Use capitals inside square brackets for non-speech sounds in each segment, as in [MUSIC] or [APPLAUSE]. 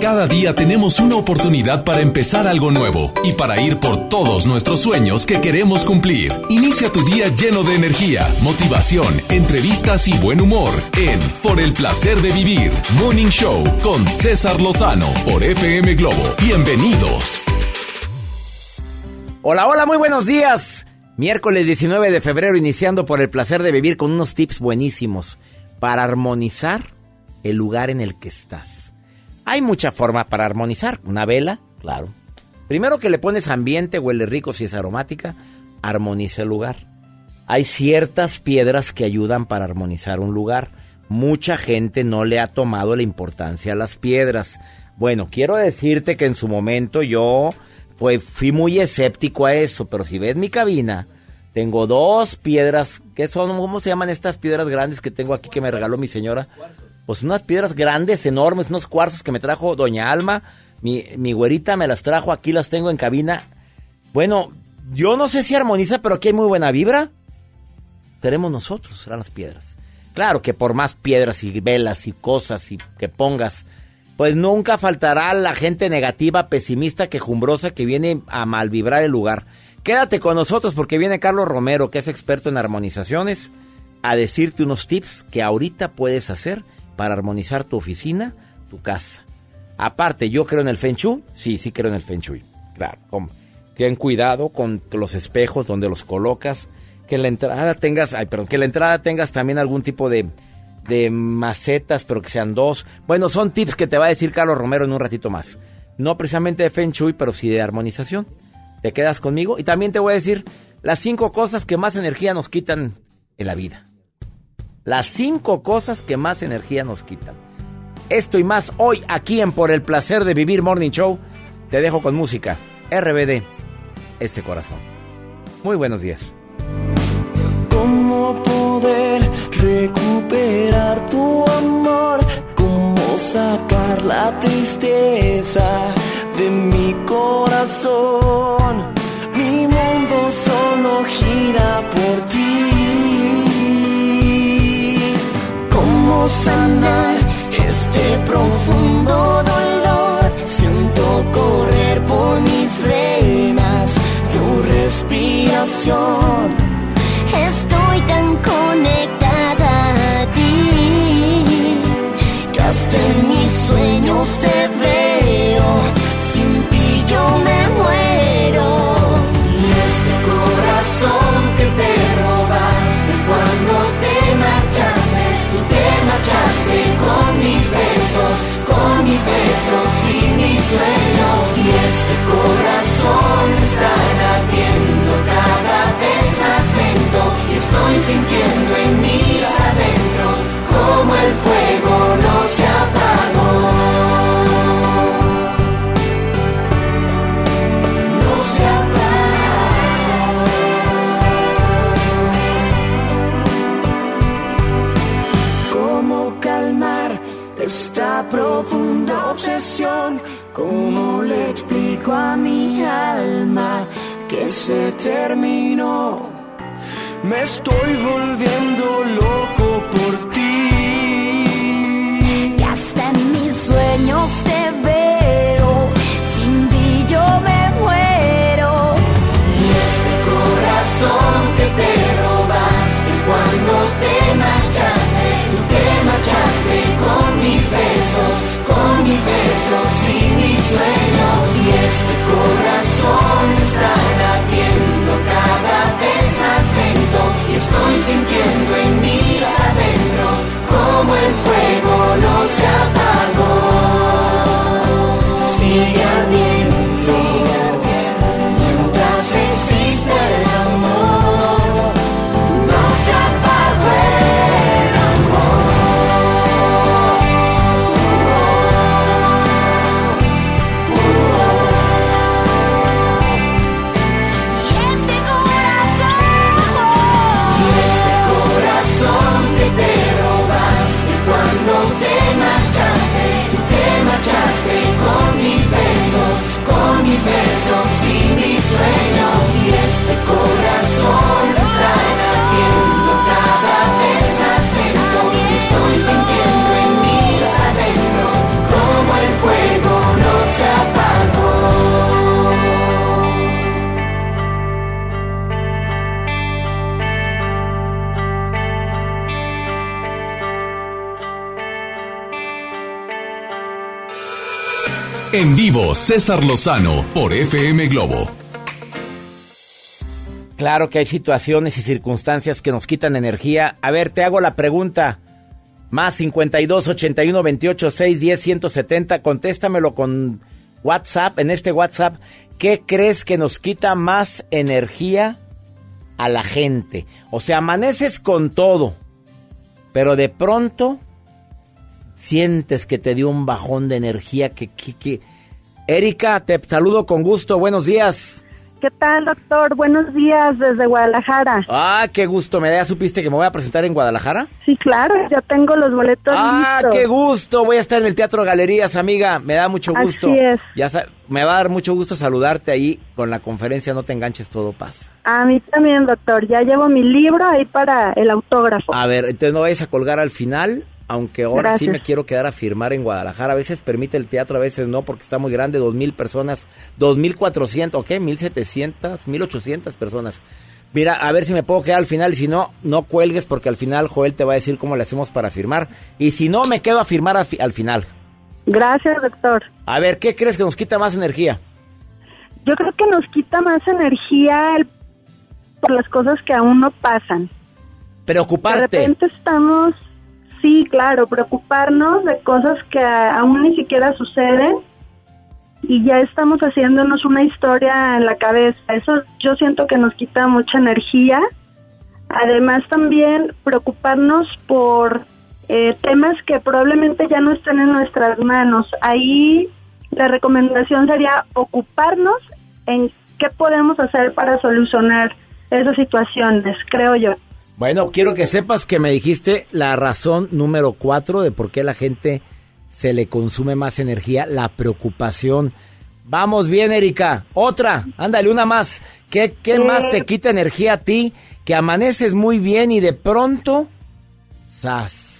Cada día tenemos una oportunidad para empezar algo nuevo y para ir por todos nuestros sueños que queremos cumplir. Inicia tu día lleno de energía, motivación, entrevistas y buen humor en Por el placer de vivir, Morning Show con César Lozano por FM Globo. Bienvenidos. Hola, hola, muy buenos días. Miércoles 19 de febrero iniciando por el placer de vivir con unos tips buenísimos para armonizar el lugar en el que estás. Hay mucha forma para armonizar. Una vela, claro. Primero que le pones ambiente, huele rico si es aromática, armoniza el lugar. Hay ciertas piedras que ayudan para armonizar un lugar. Mucha gente no le ha tomado la importancia a las piedras. Bueno, quiero decirte que en su momento yo pues fui muy escéptico a eso, pero si ves mi cabina, tengo dos piedras, ¿qué son? ¿Cómo se llaman estas piedras grandes que tengo aquí que me regaló mi señora? Pues unas piedras grandes, enormes, unos cuarzos que me trajo Doña Alma. Mi, mi güerita me las trajo, aquí las tengo en cabina. Bueno, yo no sé si armoniza, pero aquí hay muy buena vibra. Tenemos nosotros, serán las piedras. Claro que por más piedras y velas y cosas y que pongas, pues nunca faltará la gente negativa, pesimista, quejumbrosa que viene a malvibrar el lugar. Quédate con nosotros porque viene Carlos Romero, que es experto en armonizaciones, a decirte unos tips que ahorita puedes hacer para armonizar tu oficina, tu casa. Aparte, yo creo en el Feng Shui. Sí, sí creo en el Feng Shui. Claro, ten cuidado con los espejos donde los colocas. Que la entrada tengas, ay, perdón, que la entrada tengas también algún tipo de, de macetas, pero que sean dos. Bueno, son tips que te va a decir Carlos Romero en un ratito más. No precisamente de Feng Shui, pero sí de armonización. ¿Te quedas conmigo? Y también te voy a decir las cinco cosas que más energía nos quitan en la vida. Las cinco cosas que más energía nos quitan. Esto y más hoy aquí en Por el Placer de Vivir Morning Show. Te dejo con música. RBD, este corazón. Muy buenos días. ¿Cómo poder recuperar tu amor? ¿Cómo sacar la tristeza de mi corazón? Mi mundo solo gira por ti sanar este profundo dolor. Siento correr por mis venas tu respiración. Estoy tan conectada a ti que hasta en mis sueños te veo. Mis besos y mis sueños. Y este corazón está latiendo cada vez más lento. Y estoy sintiendo en mis adentros como el fuego no se apagó. profunda obsesión. ¿Cómo le explico a mi alma que se terminó? Me estoy volviendo loco por ti. Estoy sintiendo en mis En vivo, César Lozano por FM Globo. Claro que hay situaciones y circunstancias que nos quitan energía. A ver, te hago la pregunta. Más 52 81 28 6 10 170. Contéstamelo con WhatsApp. En este WhatsApp, ¿qué crees que nos quita más energía a la gente? O sea, amaneces con todo, pero de pronto sientes que te dio un bajón de energía que, que, que... Erika, te saludo con gusto. Buenos días. ¿Qué tal, doctor? Buenos días desde Guadalajara. Ah, qué gusto. ¿Me da supiste que me voy a presentar en Guadalajara? Sí, claro, ya tengo los boletos Ah, listos. qué gusto. Voy a estar en el Teatro Galerías, amiga. Me da mucho Así gusto. es. Ya me va a dar mucho gusto saludarte ahí con la conferencia No te enganches, todo pasa. A mí también, doctor. Ya llevo mi libro ahí para el autógrafo. A ver, entonces no vayas a colgar al final, aunque ahora sí me quiero quedar a firmar en Guadalajara. A veces permite el teatro, a veces no, porque está muy grande, dos mil personas, dos mil cuatrocientos, ¿ok? Mil setecientas, mil ochocientas personas. Mira, a ver si me puedo quedar al final y si no, no cuelgues porque al final Joel te va a decir cómo le hacemos para firmar. Y si no, me quedo a firmar a fi- al final. Gracias, doctor. A ver, ¿qué crees que nos quita más energía? Yo creo que nos quita más energía el- por las cosas que aún no pasan. De Preocuparte. repente estamos, sí, claro, preocuparnos de cosas que aún ni siquiera suceden y ya estamos haciéndonos una historia en la cabeza. Eso yo siento que nos quita mucha energía. Además también preocuparnos por eh, temas que probablemente ya no estén en nuestras manos. Ahí la recomendación sería ocuparnos en qué podemos hacer para solucionar esas situaciones, creo yo. Bueno, quiero que sepas que me dijiste la razón número cuatro de por qué la gente se le consume más energía, la preocupación. Vamos bien, Erika. Otra, ándale, una más. ¿Qué, qué Eh. más te quita energía a ti? Que amaneces muy bien y de pronto, ¡zas!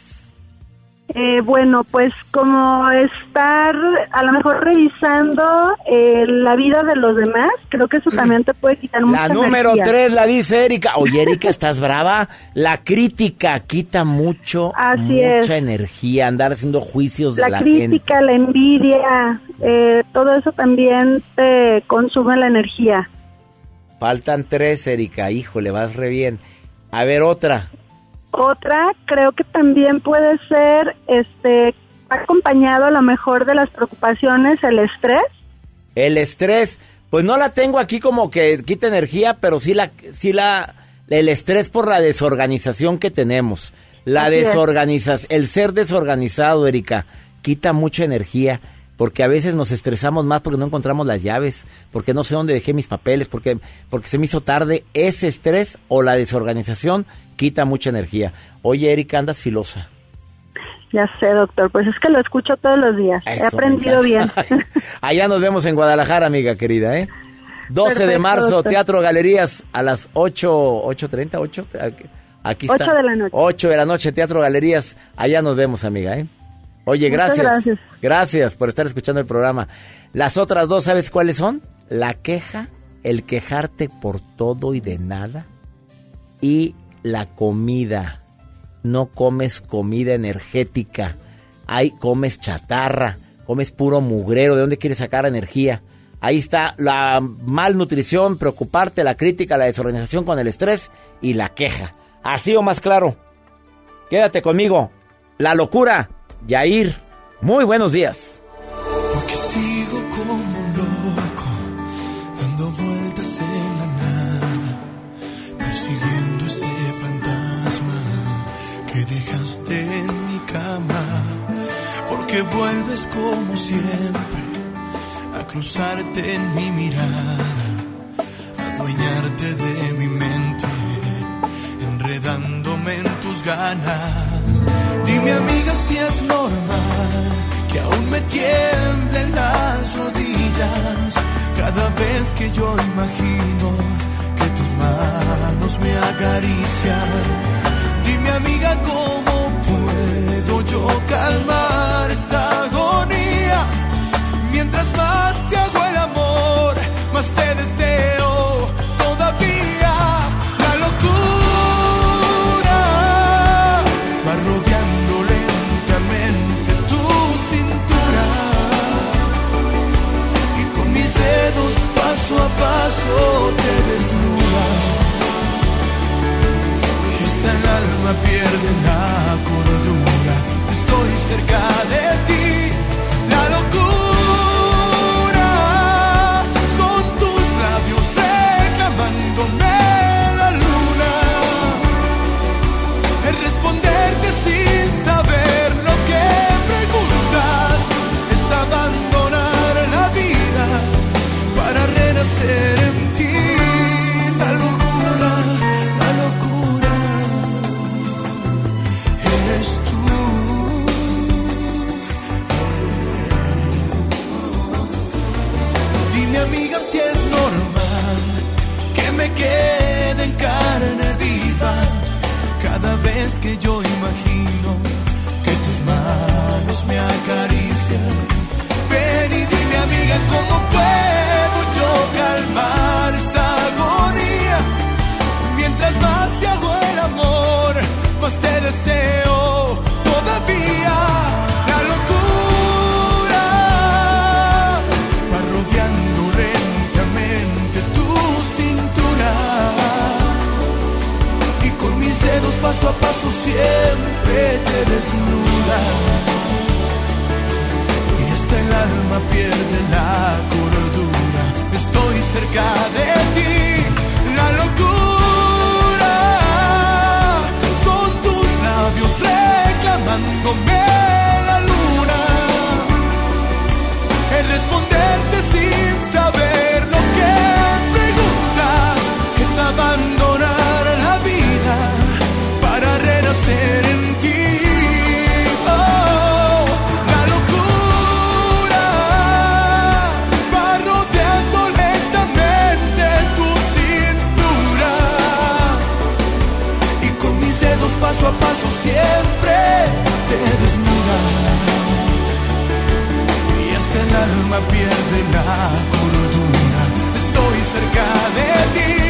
Eh, bueno, pues como estar a lo mejor revisando eh, la vida de los demás, creo que eso también te puede quitar mucha La número energía. tres la dice Erika. Oye, Erika, ¿estás brava? La crítica quita mucho, Así mucha es. energía, andar haciendo juicios de La la gente. crítica, la envidia, eh, todo eso también te consume la energía. Faltan tres, Erika. Híjole, vas re bien. A ver, otra. Otra, creo que también puede ser, este, acompañado a lo mejor de las preocupaciones, el estrés. El estrés, pues no la tengo aquí como que quita energía, pero sí la, sí la, el estrés por la desorganización que tenemos. La desorganización, el ser desorganizado, Erika, quita mucha energía. Porque a veces nos estresamos más porque no encontramos las llaves, porque no sé dónde dejé mis papeles, porque, porque se me hizo tarde. Ese estrés o la desorganización quita mucha energía. Oye, Erika, andas filosa. Ya sé, doctor, pues es que lo escucho todos los días. He Eso, aprendido bien. [LAUGHS] Allá nos vemos en Guadalajara, amiga querida, ¿eh? 12 de marzo, doctor. Teatro Galerías, a las 8, 8.30, 8, aquí está. 8 de la noche. 8 de la noche, Teatro Galerías, allá nos vemos, amiga, ¿eh? Oye, gracias. Gracias por estar escuchando el programa. Las otras dos, ¿sabes cuáles son? La queja, el quejarte por todo y de nada, y la comida. No comes comida energética. Ahí comes chatarra, comes puro mugrero. ¿De dónde quieres sacar energía? Ahí está la malnutrición, preocuparte, la crítica, la desorganización con el estrés y la queja. Así o más claro. Quédate conmigo. La locura. Yair. Muy buenos días. Porque sigo como un loco, dando vueltas en la nada, persiguiendo ese fantasma que dejaste en mi cama. Porque vuelves como siempre a cruzarte en mi mirada, a adueñarte de mi mente, enredándome en tus ganas. Dime amiga si es normal que aún me tiemblen las rodillas cada vez que yo imagino que tus manos me acarician. Dime amiga cómo puedo yo calmar esta agonía mientras más alma pierde la cordura. Estoy cerca vez que yo imagino que tus manos me acarician. Siempre te desnuda. Y hasta el alma pierde la cordura. Estoy cerca de ti, la locura. Son tus labios reclamándome te desnuda y hasta el alma pierde la cordura. Estoy cerca de ti,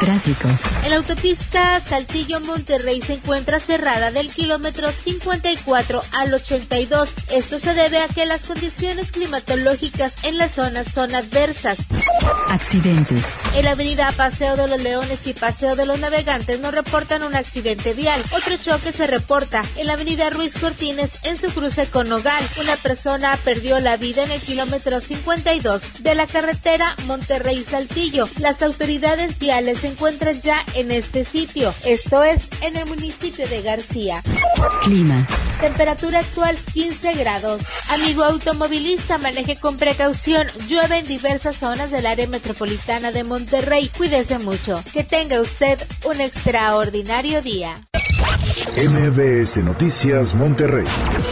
Tráfico. La autopista Saltillo Monterrey se encuentra cerrada del kilómetro 54 al 82. Esto se debe a que las condiciones climatológicas en la zona son adversas. Accidentes. En la avenida Paseo de los Leones y Paseo de los Navegantes nos reportan un accidente vial. Otro choque se reporta en la avenida Ruiz Cortines en su cruce con Nogal. Una persona perdió la vida en el kilómetro 52 de la carretera Monterrey-Saltillo. Las autoridades viales se encuentran ya en este sitio, esto es en el municipio de García. Clima. Temperatura actual 15 grados. Amigo automovilista, maneje con precaución. Llueve en diversas zonas del área metropolitana de Monterrey. Cuídese mucho. Que tenga usted un extraordinario día. MBS Noticias Monterrey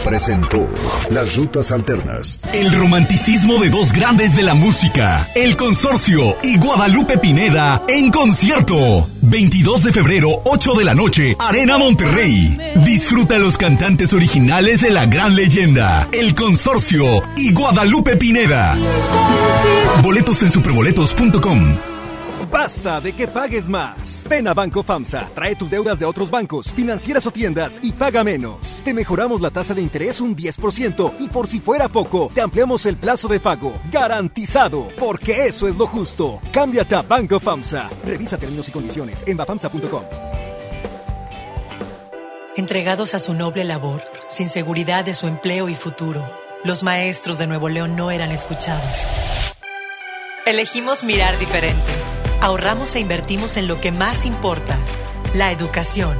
presentó Las Rutas Alternas. El romanticismo de dos grandes de la música, El Consorcio y Guadalupe Pineda en concierto. 22 de febrero, 8 de la noche, Arena Monterrey. Disfruta los cantantes originales de la gran leyenda, El Consorcio y Guadalupe Pineda. Boletos en superboletos.com. Basta de que pagues más. Ven a Banco FAMSA, trae tus deudas de otros bancos, financieras o tiendas y paga menos. Te mejoramos la tasa de interés un 10% y por si fuera poco, te ampliamos el plazo de pago. Garantizado, porque eso es lo justo. Cámbiate a Banco FAMSA. Revisa términos y condiciones en bafamsa.com. Entregados a su noble labor, sin seguridad de su empleo y futuro, los maestros de Nuevo León no eran escuchados. Elegimos mirar diferente. Ahorramos e invertimos en lo que más importa, la educación.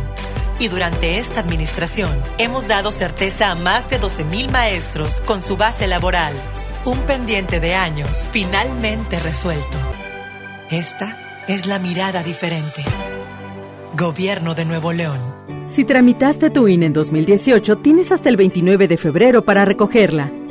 Y durante esta administración hemos dado certeza a más de 12.000 maestros con su base laboral. Un pendiente de años finalmente resuelto. Esta es la mirada diferente. Gobierno de Nuevo León. Si tramitaste tu INE en 2018, tienes hasta el 29 de febrero para recogerla.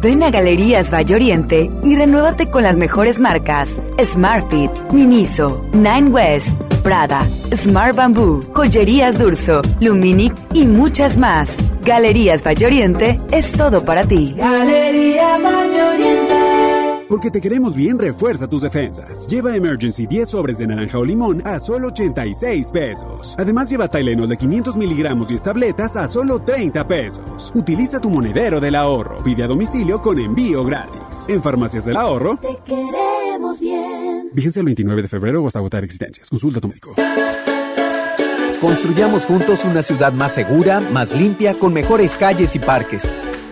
Ven a Galerías Valle Oriente y renuévate con las mejores marcas: Smartfit, Miniso, Nine West, Prada, Smart Bamboo, Joyerías Durso, Luminic y muchas más. Galerías Valle Oriente es todo para ti. Galerías Valle Oriente. Porque te queremos bien, refuerza tus defensas. Lleva Emergency 10 sobres de naranja o limón a solo 86 pesos. Además, lleva Tylenol de 500 miligramos y tabletas a solo 30 pesos. Utiliza tu monedero del ahorro. Pide a domicilio con envío gratis. En Farmacias del Ahorro. Te queremos bien. Vigencia el 29 de febrero o hasta agotar existencias. Consulta a tu médico. Construyamos juntos una ciudad más segura, más limpia, con mejores calles y parques.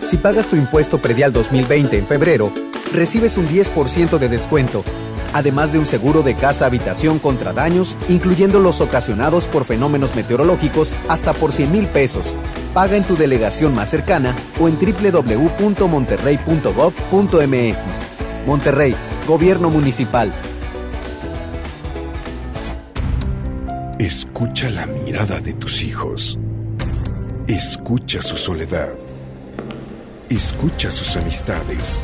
Si pagas tu impuesto predial 2020 en febrero, recibes un 10% de descuento, además de un seguro de casa-habitación contra daños, incluyendo los ocasionados por fenómenos meteorológicos, hasta por 100 mil pesos. Paga en tu delegación más cercana o en www.monterrey.gov.mx. Monterrey, Gobierno Municipal. Escucha la mirada de tus hijos. Escucha su soledad. Escucha sus amistades.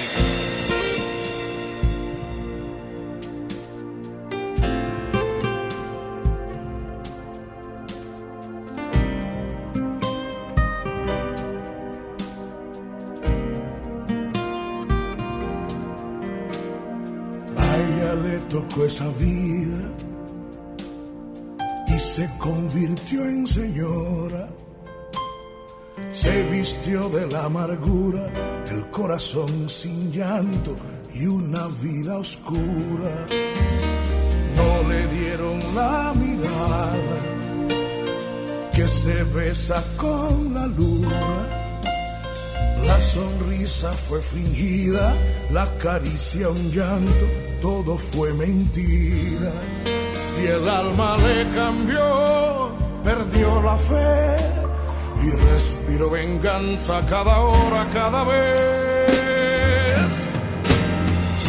Corazón sin llanto y una vida oscura. No le dieron la mirada que se besa con la luna. La sonrisa fue fingida, la caricia un llanto, todo fue mentira. Y el alma le cambió, perdió la fe y respiró venganza cada hora, cada vez.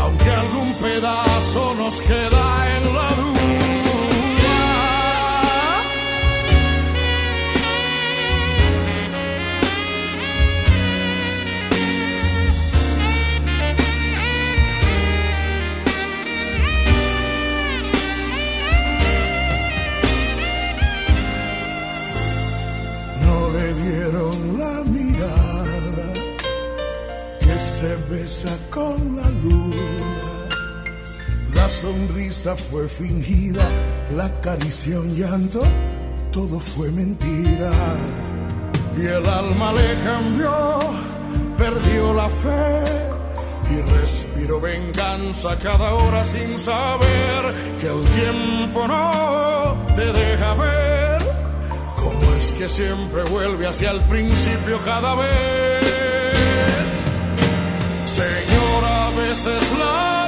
aunque algún pedazo nos queda en la duda. No le dieron la mirada que se besa con la luna. La sonrisa fue fingida, la caricia un llanto, todo fue mentira. Y el alma le cambió, perdió la fe y respiró venganza cada hora sin saber que el tiempo no te deja ver cómo es que siempre vuelve hacia el principio cada vez. Señor, a veces la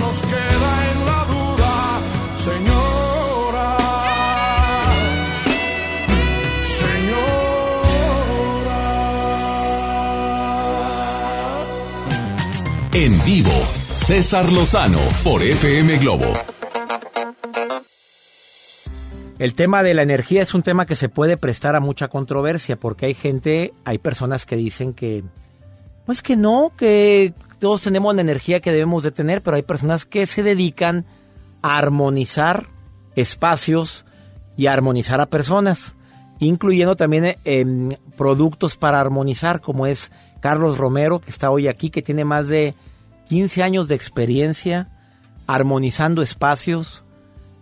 César Lozano por FM Globo. El tema de la energía es un tema que se puede prestar a mucha controversia porque hay gente, hay personas que dicen que, pues que no, que todos tenemos la energía que debemos de tener, pero hay personas que se dedican a armonizar espacios y armonizar a personas, incluyendo también em, productos para armonizar, como es Carlos Romero, que está hoy aquí, que tiene más de 15 años de experiencia armonizando espacios.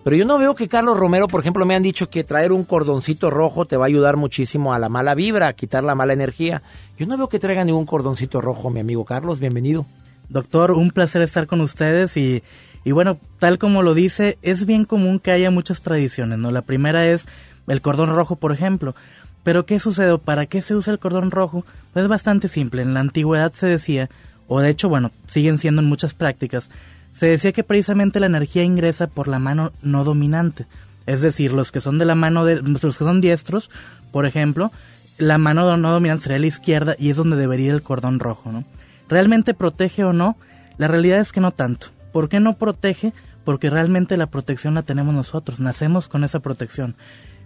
Pero yo no veo que Carlos Romero, por ejemplo, me han dicho que traer un cordoncito rojo te va a ayudar muchísimo a la mala vibra, a quitar la mala energía. Yo no veo que traiga ningún cordoncito rojo, mi amigo Carlos, bienvenido. Doctor, un placer estar con ustedes y, y bueno, tal como lo dice, es bien común que haya muchas tradiciones, ¿no? La primera es el cordón rojo, por ejemplo. Pero ¿qué sucede? ¿Para qué se usa el cordón rojo? Pues es bastante simple. En la antigüedad se decía, o de hecho, bueno, siguen siendo en muchas prácticas, se decía que precisamente la energía ingresa por la mano no dominante. Es decir, los que son de la mano de los que son diestros, por ejemplo, la mano no dominante sería la izquierda y es donde debería ir el cordón rojo, ¿no? ¿Realmente protege o no? La realidad es que no tanto. ¿Por qué no protege? Porque realmente la protección la tenemos nosotros, nacemos con esa protección.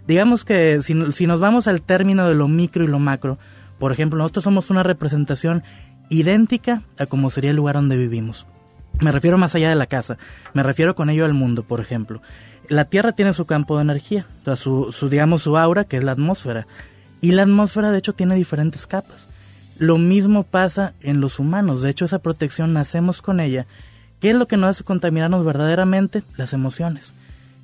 Digamos que si, si nos vamos al término de lo micro y lo macro, por ejemplo, nosotros somos una representación idéntica a como sería el lugar donde vivimos. Me refiero más allá de la casa, me refiero con ello al mundo, por ejemplo. La Tierra tiene su campo de energía, o sea, su, su, digamos, su aura, que es la atmósfera. Y la atmósfera, de hecho, tiene diferentes capas. Lo mismo pasa en los humanos, de hecho, esa protección nacemos con ella. ¿Qué es lo que nos hace contaminarnos verdaderamente? Las emociones.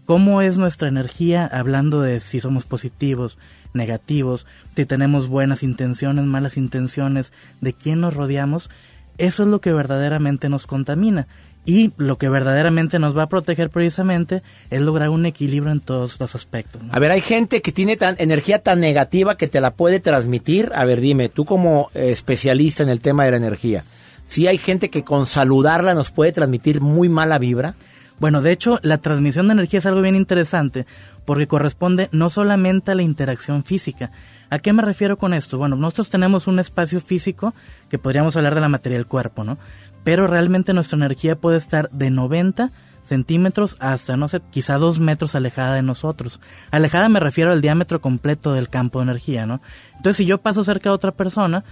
¿Cómo es nuestra energía hablando de si somos positivos, negativos, si tenemos buenas intenciones, malas intenciones, de quién nos rodeamos? Eso es lo que verdaderamente nos contamina. Y lo que verdaderamente nos va a proteger precisamente es lograr un equilibrio en todos los aspectos. ¿no? A ver, hay gente que tiene tan, energía tan negativa que te la puede transmitir. A ver, dime, tú como eh, especialista en el tema de la energía, ¿sí hay gente que con saludarla nos puede transmitir muy mala vibra? Bueno, de hecho, la transmisión de energía es algo bien interesante porque corresponde no solamente a la interacción física. ¿A qué me refiero con esto? Bueno, nosotros tenemos un espacio físico que podríamos hablar de la materia del cuerpo, ¿no? Pero realmente nuestra energía puede estar de 90 centímetros hasta, no sé, quizá dos metros alejada de nosotros. Alejada me refiero al diámetro completo del campo de energía, ¿no? Entonces, si yo paso cerca de otra persona,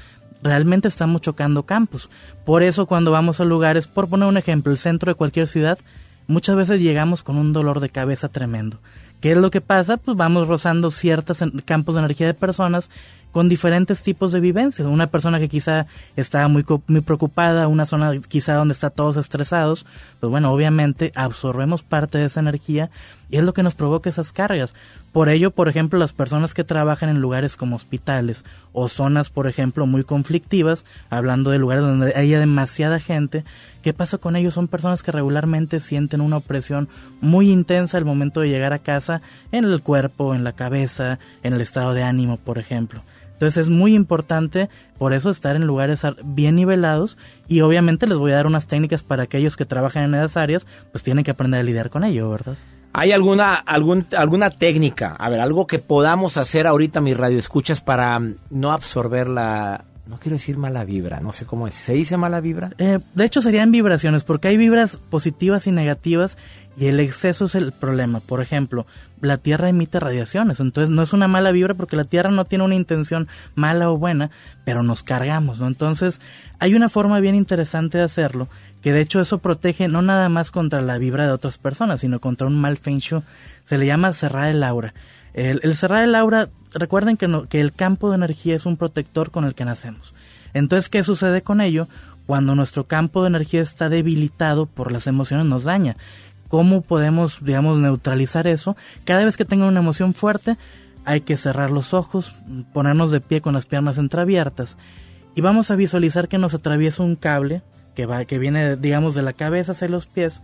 realmente estamos chocando campos. Por eso, cuando vamos a lugares, por poner un ejemplo, el centro de cualquier ciudad, muchas veces llegamos con un dolor de cabeza tremendo. ¿Qué es lo que pasa? Pues vamos rozando ciertos campos de energía de personas con diferentes tipos de vivencias. Una persona que quizá está muy, muy preocupada, una zona quizá donde está todos estresados, pues bueno, obviamente absorbemos parte de esa energía y es lo que nos provoca esas cargas. Por ello, por ejemplo, las personas que trabajan en lugares como hospitales o zonas, por ejemplo, muy conflictivas, hablando de lugares donde haya demasiada gente, ¿qué pasa con ellos? Son personas que regularmente sienten una opresión muy intensa al momento de llegar a casa, en el cuerpo, en la cabeza, en el estado de ánimo, por ejemplo. Entonces es muy importante por eso estar en lugares ar- bien nivelados y obviamente les voy a dar unas técnicas para aquellos que trabajan en esas áreas, pues tienen que aprender a lidiar con ello, ¿verdad? ¿Hay alguna, algún, alguna técnica, a ver, algo que podamos hacer ahorita, mis radioescuchas, para no absorber la, no quiero decir mala vibra, no sé cómo decir, ¿se dice mala vibra? Eh, de hecho serían vibraciones, porque hay vibras positivas y negativas y el exceso es el problema. Por ejemplo, la Tierra emite radiaciones, entonces no es una mala vibra porque la Tierra no tiene una intención mala o buena, pero nos cargamos, ¿no? Entonces hay una forma bien interesante de hacerlo, que de hecho eso protege no nada más contra la vibra de otras personas, sino contra un mal feng. Se le llama cerrar el aura. El, el cerrar el aura, recuerden que, el campo de energía es un protector con el que nacemos. Entonces, ¿qué sucede con ello? Cuando nuestro campo de energía está debilitado por las emociones, nos daña. ¿Cómo podemos, digamos, neutralizar eso? Cada vez que tenga una emoción fuerte, hay que cerrar los ojos, ponernos de pie con las piernas entreabiertas y vamos a visualizar que nos atraviesa un cable que va, que viene, digamos, de la cabeza hacia los pies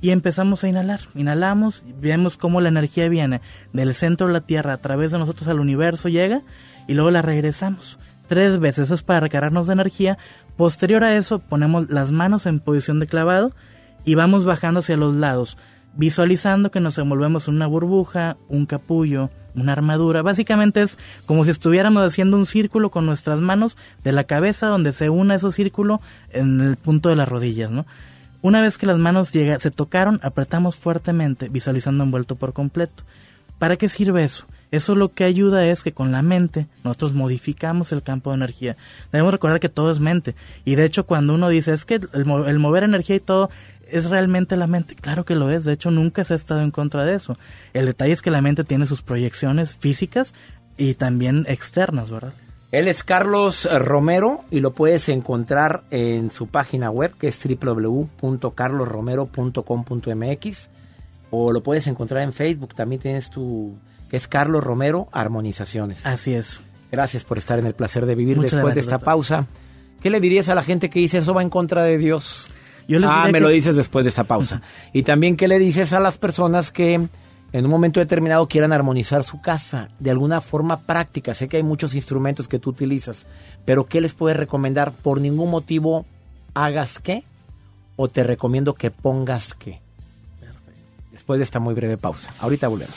y empezamos a inhalar. Inhalamos, vemos cómo la energía viene del centro de la Tierra a través de nosotros al universo, llega y luego la regresamos. Tres veces, eso es para recargarnos de energía. Posterior a eso, ponemos las manos en posición de clavado y vamos bajando hacia los lados, visualizando que nos envolvemos en una burbuja, un capullo, una armadura. Básicamente es como si estuviéramos haciendo un círculo con nuestras manos de la cabeza donde se una ese círculo en el punto de las rodillas, ¿no? Una vez que las manos se tocaron, apretamos fuertemente, visualizando envuelto por completo. ¿Para qué sirve eso? Eso lo que ayuda es que con la mente nosotros modificamos el campo de energía. Debemos recordar que todo es mente. Y de hecho cuando uno dice es que el mover energía y todo es realmente la mente. Claro que lo es. De hecho nunca se ha estado en contra de eso. El detalle es que la mente tiene sus proyecciones físicas y también externas, ¿verdad? Él es Carlos Romero y lo puedes encontrar en su página web que es www.carlosromero.com.mx o lo puedes encontrar en Facebook. También tienes tu que es Carlos Romero Armonizaciones. Así es. Gracias por estar en el placer de vivir Muchas después de esta doctor. pausa. ¿Qué le dirías a la gente que dice eso va en contra de Dios? Yo les ah, me que- lo dices después de esta pausa. [LAUGHS] y también, ¿qué le dices a las personas que en un momento determinado quieran armonizar su casa de alguna forma práctica? Sé que hay muchos instrumentos que tú utilizas, pero ¿qué les puedes recomendar? Por ningún motivo hagas qué o te recomiendo que pongas qué. Después de esta muy breve pausa. Ahorita volvemos.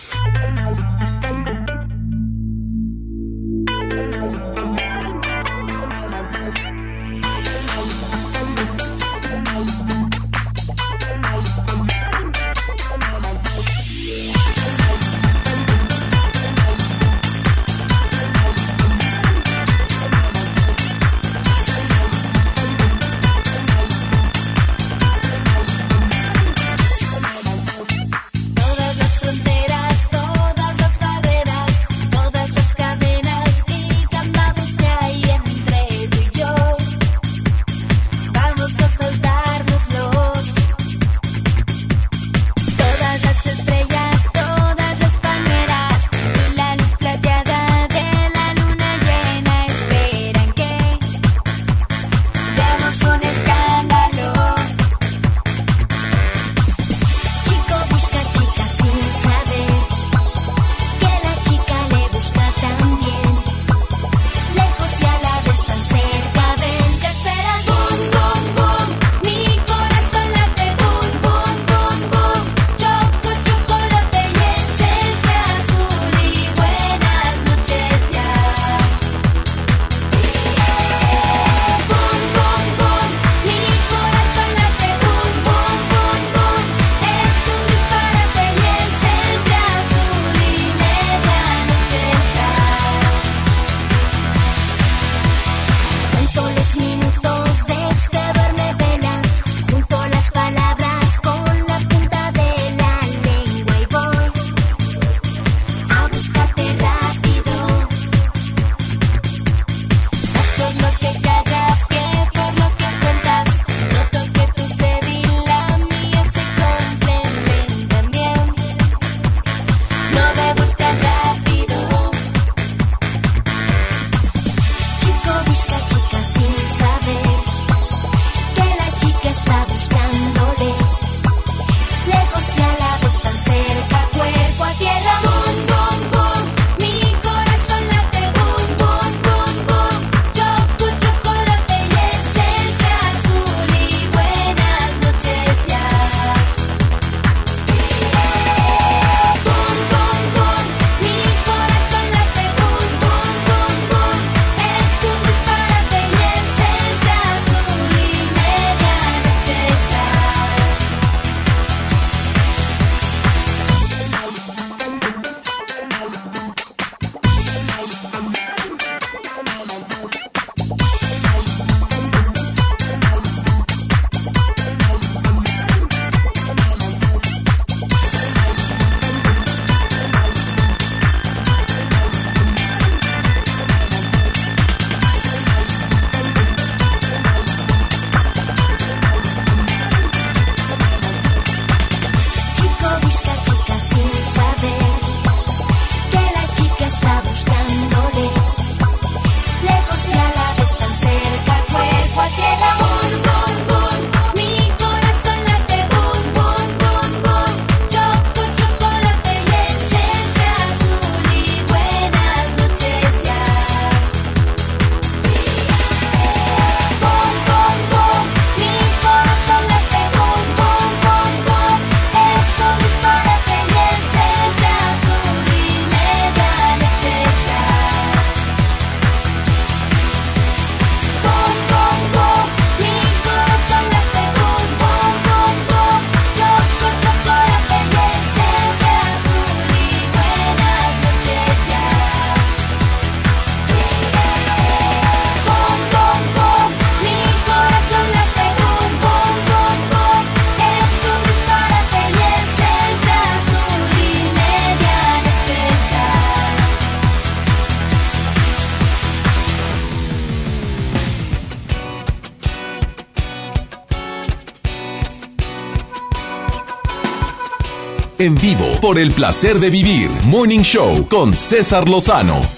En vivo por el placer de vivir. Morning Show con César Lozano.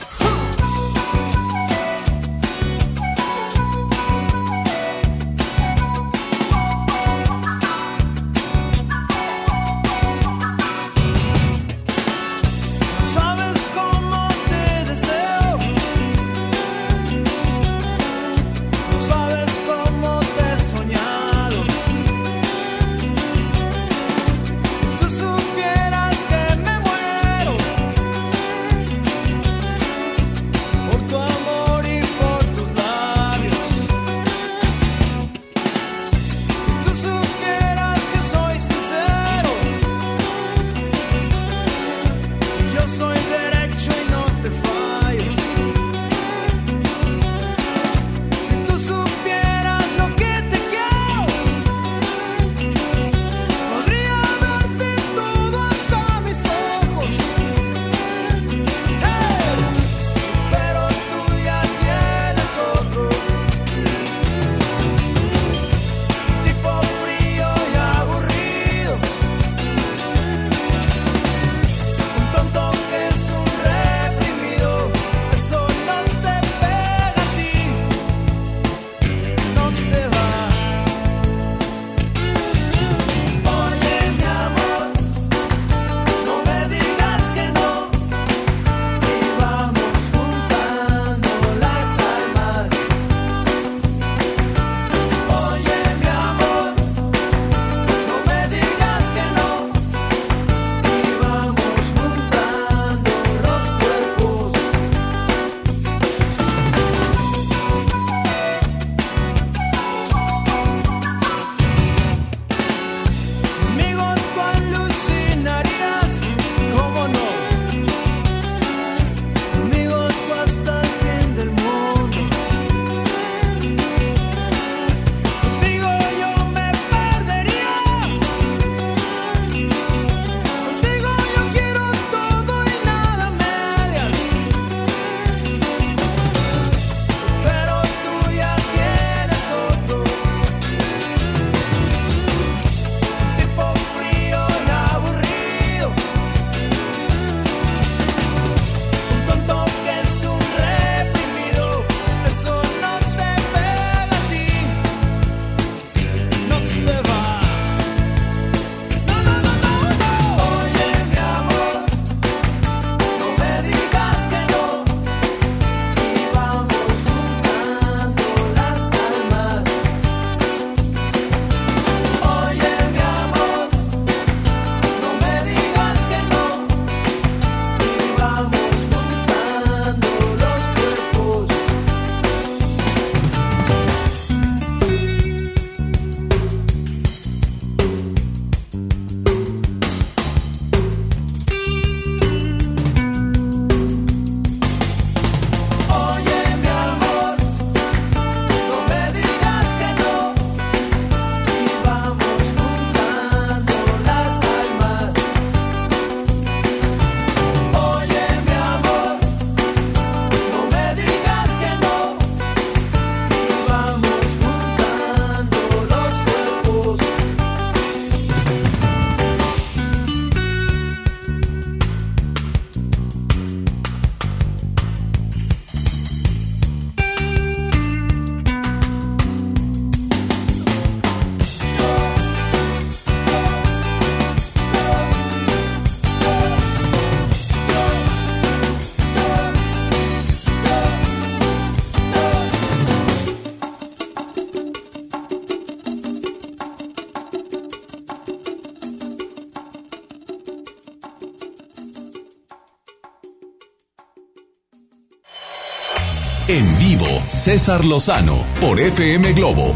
César Lozano por FM Globo.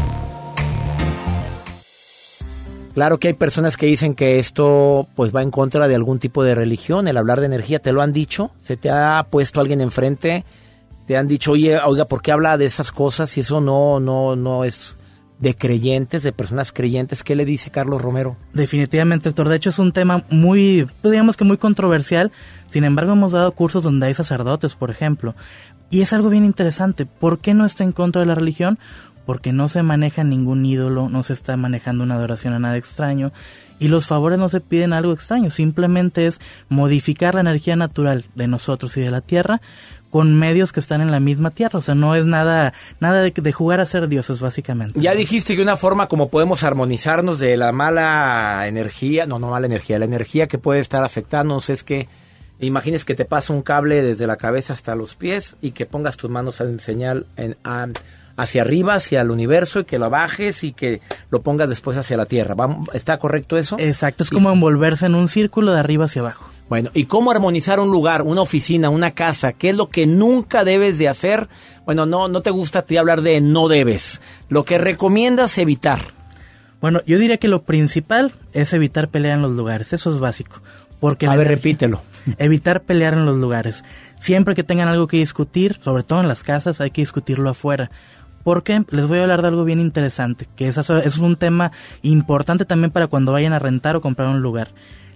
Claro que hay personas que dicen que esto pues va en contra de algún tipo de religión, el hablar de energía, ¿te lo han dicho? ¿Se te ha puesto alguien enfrente? ¿Te han dicho, oye, oiga, ¿por qué habla de esas cosas si eso no, no, no es de creyentes, de personas creyentes? ¿Qué le dice Carlos Romero? Definitivamente, doctor. De hecho, es un tema muy, pues, digamos que muy controversial. Sin embargo, hemos dado cursos donde hay sacerdotes, por ejemplo. Y es algo bien interesante. ¿Por qué no está en contra de la religión? porque no se maneja ningún ídolo, no se está manejando una adoración a nada extraño y los favores no se piden algo extraño, simplemente es modificar la energía natural de nosotros y de la tierra con medios que están en la misma tierra, o sea, no es nada nada de, de jugar a ser dioses básicamente. Ya dijiste que una forma como podemos armonizarnos de la mala energía, no, no mala energía, la energía que puede estar afectándonos es que imagines que te pasa un cable desde la cabeza hasta los pies y que pongas tus manos en señal en, a- hacia arriba, hacia el universo y que lo bajes y que lo pongas después hacia la tierra. ¿Está correcto eso? Exacto, es como envolverse en un círculo de arriba hacia abajo. Bueno, ¿y cómo armonizar un lugar, una oficina, una casa? ¿Qué es lo que nunca debes de hacer? Bueno, no, no te gusta a ti hablar de no debes. Lo que recomiendas evitar. Bueno, yo diría que lo principal es evitar pelear en los lugares, eso es básico. Porque A ver, energía- repítelo. [LAUGHS] Evitar pelear en los lugares. Siempre que tengan algo que discutir, sobre todo en las casas, hay que discutirlo afuera. Porque les voy a hablar de algo bien interesante, que es, eso es un tema importante también para cuando vayan a rentar o comprar un lugar.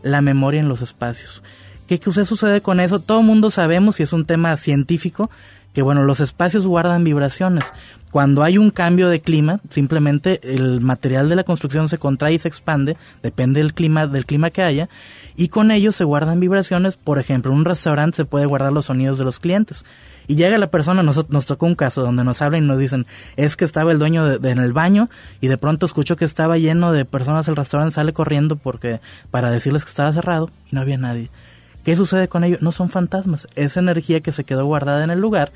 La memoria en los espacios. ¿Qué, qué sucede con eso? Todo mundo sabemos, y es un tema científico, que bueno, los espacios guardan vibraciones. Cuando hay un cambio de clima, simplemente el material de la construcción se contrae y se expande, depende del clima, del clima que haya, y con ello se guardan vibraciones. Por ejemplo, en un restaurante se puede guardar los sonidos de los clientes. Y llega la persona, nos, nos tocó un caso donde nos hablan y nos dicen, es que estaba el dueño de- en el baño y de pronto escuchó que estaba lleno de personas el restaurante, sale corriendo porque para decirles que estaba cerrado y no había nadie. ¿Qué sucede con ello? No son fantasmas, es energía que se quedó guardada en el lugar.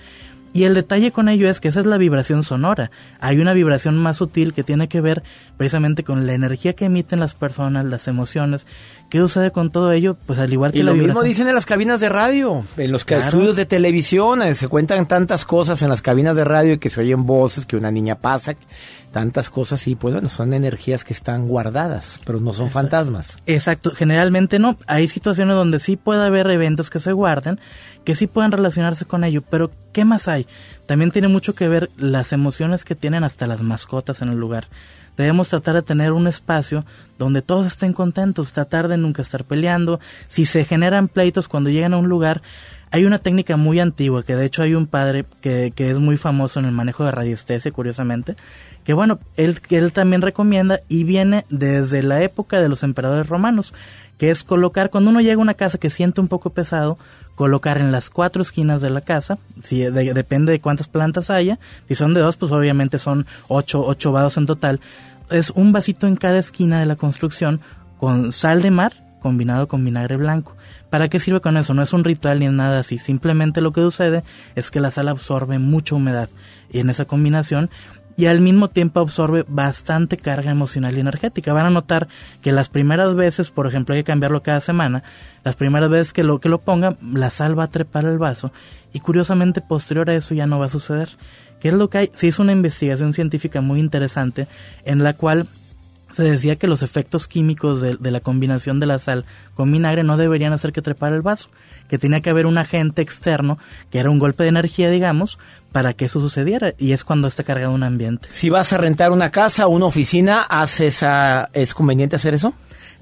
Y el detalle con ello es que esa es la vibración sonora. Hay una vibración más sutil que tiene que ver precisamente con la energía que emiten las personas, las emociones. ¿Qué sucede con todo ello? Pues al igual que Y la lo mismo dicen en las cabinas de radio, en los Claro. estudios de televisión, eh, se cuentan tantas cosas en las cabinas de radio y que se oyen voces, que una niña pasa, tantas cosas y pues bueno, son energías que están guardadas, pero no son fantasmas. Exacto, generalmente no. Hay situaciones donde sí puede haber eventos que se guarden, que sí pueden relacionarse con ello, pero ¿qué más hay? También tiene mucho que ver las emociones que tienen hasta las mascotas en el lugar. Debemos tratar de tener un espacio donde todos estén contentos, tratar de nunca estar peleando. Si se generan pleitos cuando llegan a un lugar, hay una técnica muy antigua, que de hecho hay un padre que, que es muy famoso en el manejo de radiestesia, curiosamente, que bueno, él, él también recomienda y viene desde la época de los emperadores romanos, que es colocar, cuando uno llega a una casa que siente un poco pesado, colocar en las cuatro esquinas de la casa, si de- depende de cuántas plantas haya, si son de dos, pues obviamente son ocho, ocho vados en total, es un vasito en cada esquina de la construcción con sal de mar combinado con vinagre blanco. ¿Para qué sirve con eso? No es un ritual ni nada así. Simplemente lo que sucede es que la sal absorbe mucha humedad y en esa combinación y al mismo tiempo absorbe bastante carga emocional y energética. Van a notar que las primeras veces, por ejemplo, hay que cambiarlo cada semana, las primeras veces que lo que lo ponga, la sal va a trepar el vaso y curiosamente posterior a eso ya no va a suceder. ¿Qué es lo que hay? Se hizo una investigación científica muy interesante en la cual se decía que los efectos químicos de, de la combinación de la sal con vinagre no deberían hacer que trepara el vaso, que tenía que haber un agente externo, que era un golpe de energía, digamos, para que eso sucediera, y es cuando está cargado un ambiente. Si vas a rentar una casa o una oficina, ¿haces esa, ¿es conveniente hacer eso?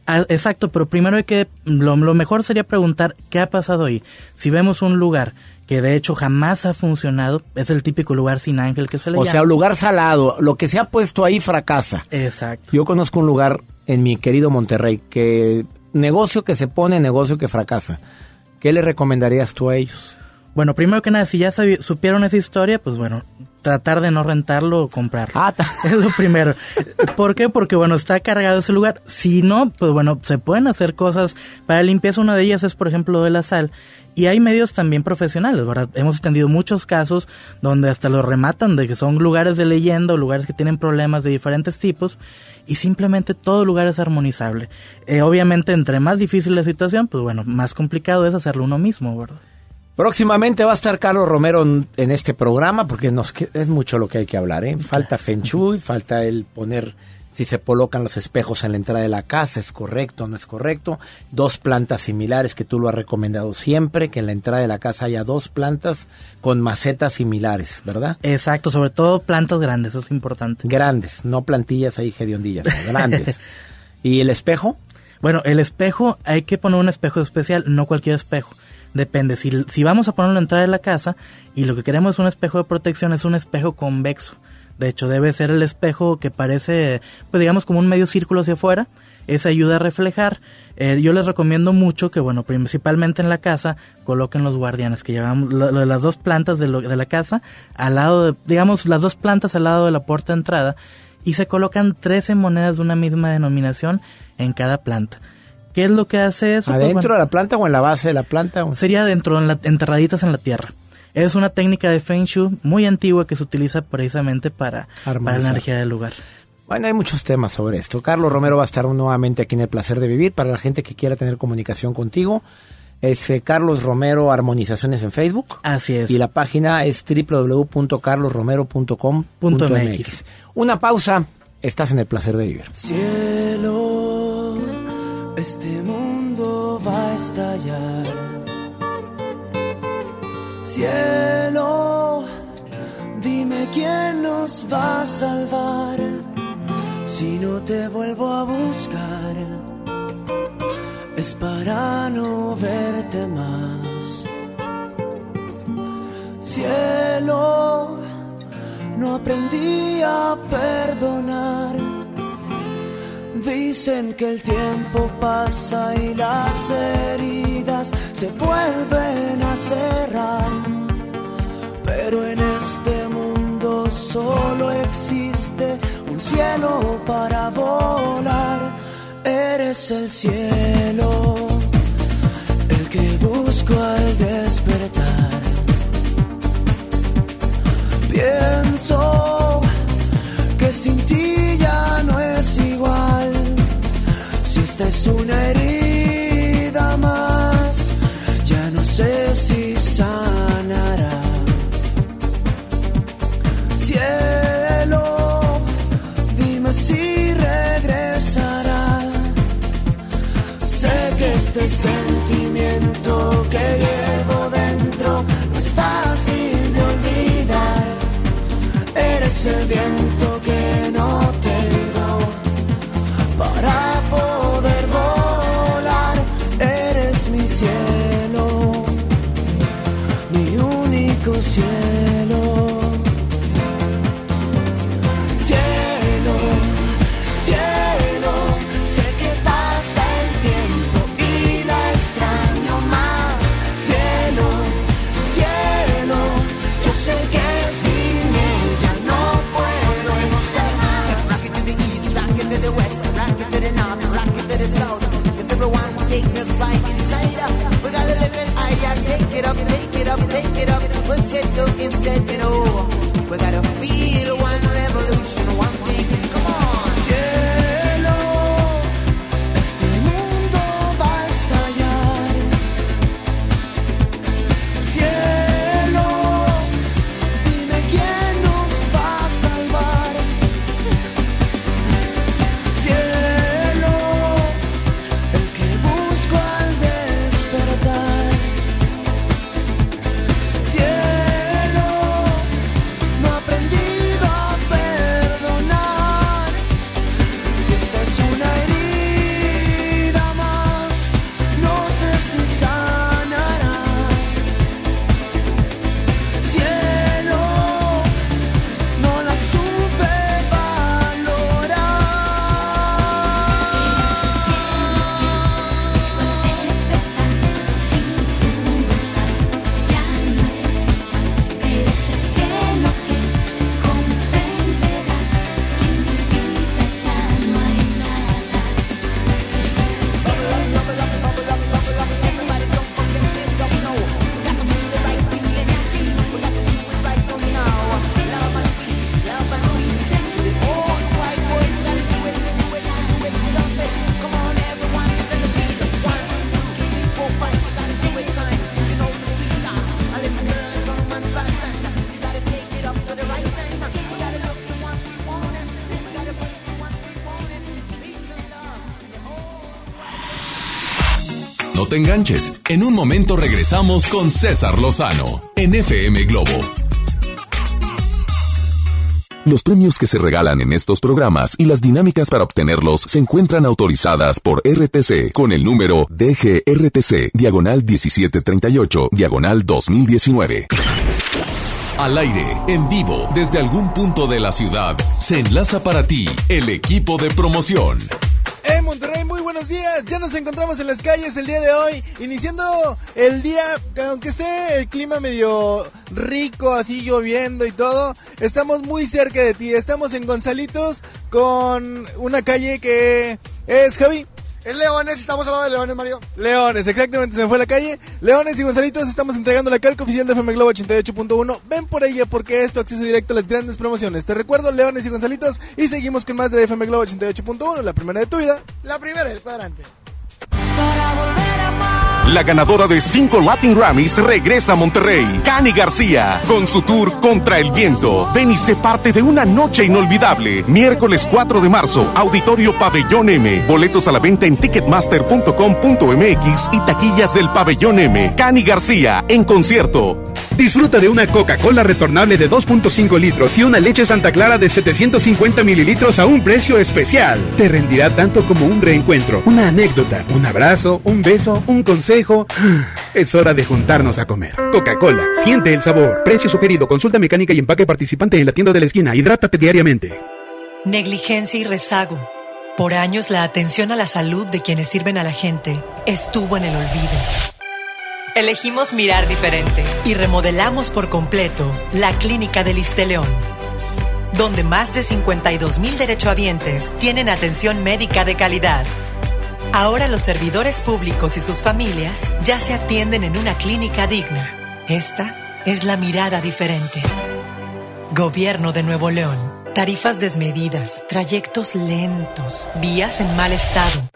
Ah, exacto, pero primero hay que, lo, lo mejor sería preguntar qué ha pasado ahí. Si vemos un lugar que de hecho jamás ha funcionado, es el típico lugar sin ángel que se le O llama. sea, un lugar salado, lo que se ha puesto ahí fracasa. Exacto. Yo conozco un lugar en mi querido Monterrey que negocio que se pone, negocio que fracasa. ¿Qué le recomendarías tú a ellos? Bueno, primero que nada, si ya supieron esa historia, pues bueno, tratar de no rentarlo o comprarlo. Ah, [LAUGHS] es lo primero. ¿Por qué? Porque bueno, está cargado ese lugar. Si no, pues bueno, se pueden hacer cosas para limpieza. Una de ellas es, por ejemplo, de la sal. Y hay medios también profesionales, ¿verdad? Hemos atendido muchos casos donde hasta los rematan de que son lugares de leyenda o lugares que tienen problemas de diferentes tipos y simplemente todo lugar es armonizable. Eh, obviamente, entre más difícil la situación, pues bueno, más complicado es hacerlo uno mismo, ¿verdad? Próximamente va a estar Carlos Romero en, en este programa porque nos es mucho lo que hay que hablar. ¿eh? Falta Feng [LAUGHS] Shui, falta el poner si se colocan los espejos en la entrada de la casa, es correcto o no es correcto. Dos plantas similares que tú lo has recomendado siempre, que en la entrada de la casa haya dos plantas con macetas similares, ¿verdad? Exacto, sobre todo plantas grandes, eso es importante. Grandes, no plantillas ahí hediondillas, no, grandes. [LAUGHS] ¿Y el espejo? Bueno, el espejo, hay que poner un espejo especial, no cualquier espejo. Depende, si, si vamos a ponerlo en la entrada de la casa y lo que queremos es un espejo de protección, es un espejo convexo. De hecho, debe ser el espejo que parece, pues digamos, como un medio círculo hacia afuera. Esa ayuda a reflejar. Eh, yo les recomiendo mucho que, bueno, principalmente en la casa, coloquen los guardianes, que llevamos lo- las dos plantas de, lo- de la casa, al lado de, digamos, las dos plantas al lado de la puerta de entrada, y se colocan 13 monedas de una misma denominación en cada planta. ¿Qué es lo que hace eso? Pues, ¿Adentro bueno, de la planta o en la base de la planta? Sería dentro, en la- enterraditas en la tierra. Es una técnica de Feng Shui muy antigua que se utiliza precisamente para, para la Armonizar. energía del lugar. Bueno, hay muchos temas sobre esto. Carlos Romero va a estar nuevamente aquí en El Placer de Vivir. Para la gente que quiera tener comunicación contigo, es eh, Carlos Romero Armonizaciones en Facebook. Así es. Y la página es www.carlosromero.com.mx. Una pausa. Estás en El Placer de Vivir. Cielo, este mundo va a estallar. Cielo, dime quién nos va a salvar si no te vuelvo a buscar. Es para no verte más. Cielo, no aprendí a perdonar. Dicen que el tiempo pasa y las heridas se vuelven a cerrar. Pero en este mundo solo existe un cielo para volar. Eres el cielo, el que busco al despertar. Pienso que sin ti esta es una herida más, ya no sé si sanará. Cielo, dime si regresará. Sé que este sentimiento que llevo dentro no es fácil de olvidar. Eres el viento cielo. Take it up. Push it to instead, you know. We gotta feel one revolution, te enganches. En un momento regresamos con César Lozano en FM Globo. Los premios que se regalan en estos programas y las dinámicas para obtenerlos se encuentran autorizadas por RTC con el número DGRTC, diagonal 1738, diagonal 2019. Al aire, en vivo, desde algún punto de la ciudad, se enlaza para ti el equipo de promoción. ¡Eh, Monterrey! Muy buenos días. Ya nos encontramos en las calles el día de hoy, iniciando el día, aunque esté el clima medio rico, así lloviendo y todo, estamos muy cerca de ti. Estamos en Gonzalitos con una calle que es, Javi. Es Leones, estamos al lado de Leones, Mario. Leones, exactamente, se me fue la calle. Leones y Gonzalitos, estamos entregando la calca oficial de FM Globo 88.1. Ven por ella porque es tu acceso directo a las grandes promociones. Te recuerdo, Leones y Gonzalitos, y seguimos con más de FM Globo 88.1, la primera de tu vida. La primera del cuadrante. La ganadora de cinco Latin Grammys regresa a Monterrey, Cani García, con su tour Contra el Viento. Ven y sé parte de una noche inolvidable. Miércoles 4 de marzo, Auditorio Pabellón M. Boletos a la venta en ticketmaster.com.mx y taquillas del Pabellón M. Cani García, en concierto. Disfruta de una Coca-Cola retornable de 2.5 litros y una leche Santa Clara de 750 mililitros a un precio especial. Te rendirá tanto como un reencuentro, una anécdota, un abrazo, un beso, un consejo. Es hora de juntarnos a comer. Coca-Cola, siente el sabor. Precio sugerido, consulta mecánica y empaque participante en la tienda de la esquina. Hidrátate diariamente. Negligencia y rezago. Por años la atención a la salud de quienes sirven a la gente estuvo en el olvido. Elegimos mirar diferente y remodelamos por completo la clínica del León, donde más de 52 mil derechohabientes tienen atención médica de calidad. Ahora los servidores públicos y sus familias ya se atienden en una clínica digna. Esta es la mirada diferente. Gobierno de Nuevo León. Tarifas desmedidas, trayectos lentos, vías en mal estado.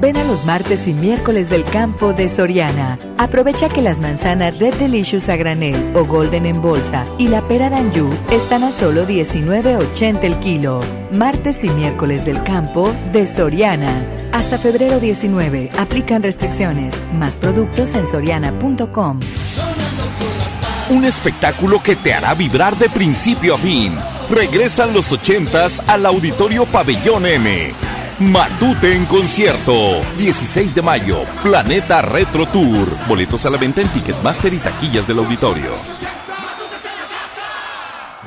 Ven a los martes y miércoles del campo de Soriana. Aprovecha que las manzanas Red Delicious a granel o Golden en bolsa y la pera Danju están a solo 19.80 el kilo. Martes y miércoles del campo de Soriana. Hasta febrero 19. Aplican restricciones. Más productos en soriana.com. Un espectáculo que te hará vibrar de principio a fin. Regresan los ochentas al Auditorio Pabellón M. Matute en concierto. 16 de mayo, Planeta Retro Tour. Boletos a la venta en Ticketmaster y taquillas del auditorio.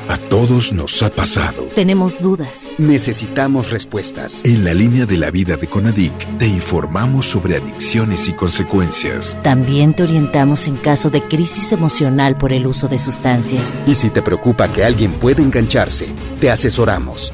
A todos nos ha pasado. Tenemos dudas. Necesitamos respuestas. En la línea de la vida de Conadic te informamos sobre adicciones y consecuencias. También te orientamos en caso de crisis emocional por el uso de sustancias. Y si te preocupa que alguien pueda engancharse, te asesoramos.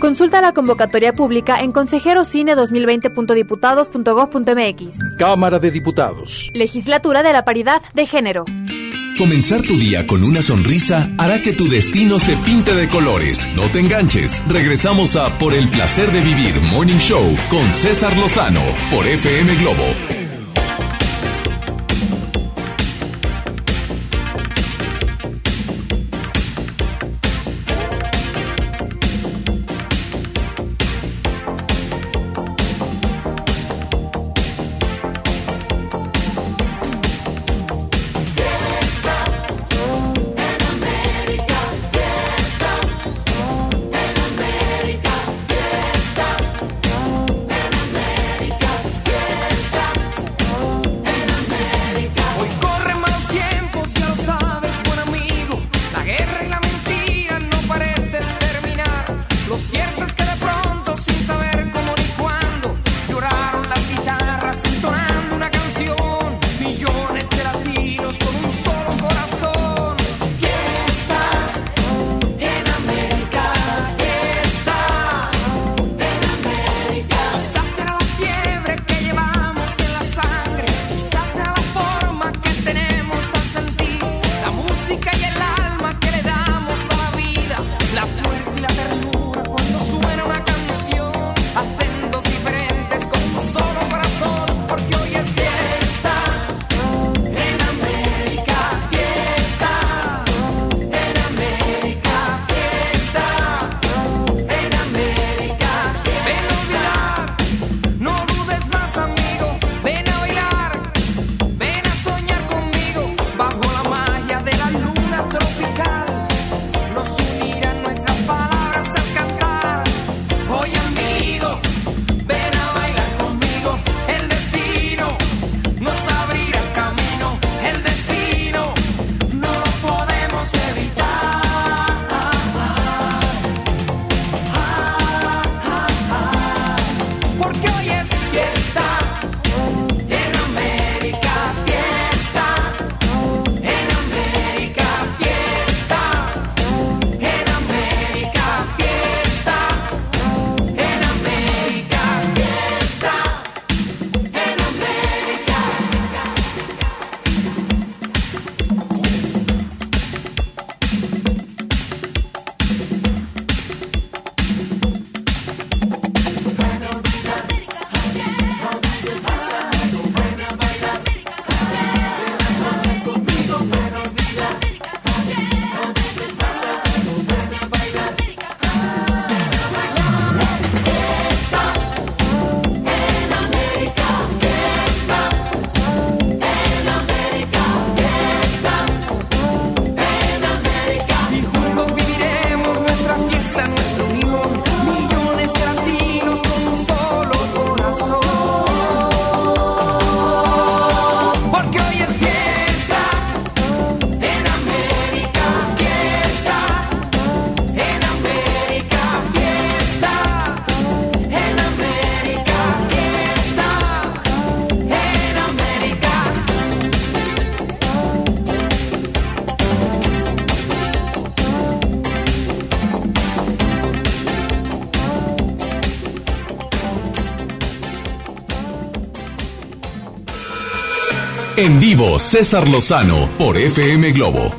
Consulta la convocatoria pública en consejerocine2020.diputados.gov.mx. Cámara de Diputados. Legislatura de la Paridad de Género. Comenzar tu día con una sonrisa hará que tu destino se pinte de colores. No te enganches. Regresamos a Por el placer de vivir Morning Show con César Lozano por FM Globo. César Lozano por FM Globo.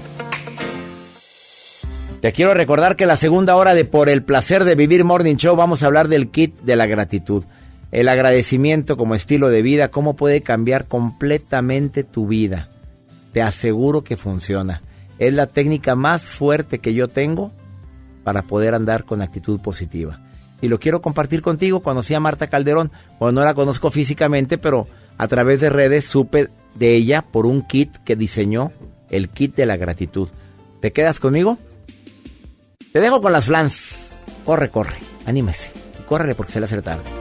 Te quiero recordar que la segunda hora de Por el placer de vivir Morning Show vamos a hablar del kit de la gratitud. El agradecimiento como estilo de vida, cómo puede cambiar completamente tu vida. Te aseguro que funciona. Es la técnica más fuerte que yo tengo para poder andar con actitud positiva. Y lo quiero compartir contigo. Conocí a Marta Calderón. Bueno, no la conozco físicamente, pero a través de redes supe de ella por un kit que diseñó, el kit de la gratitud. ¿Te quedas conmigo? Te dejo con las flans. Corre, corre, anímese. Córrele porque se le hace tarde.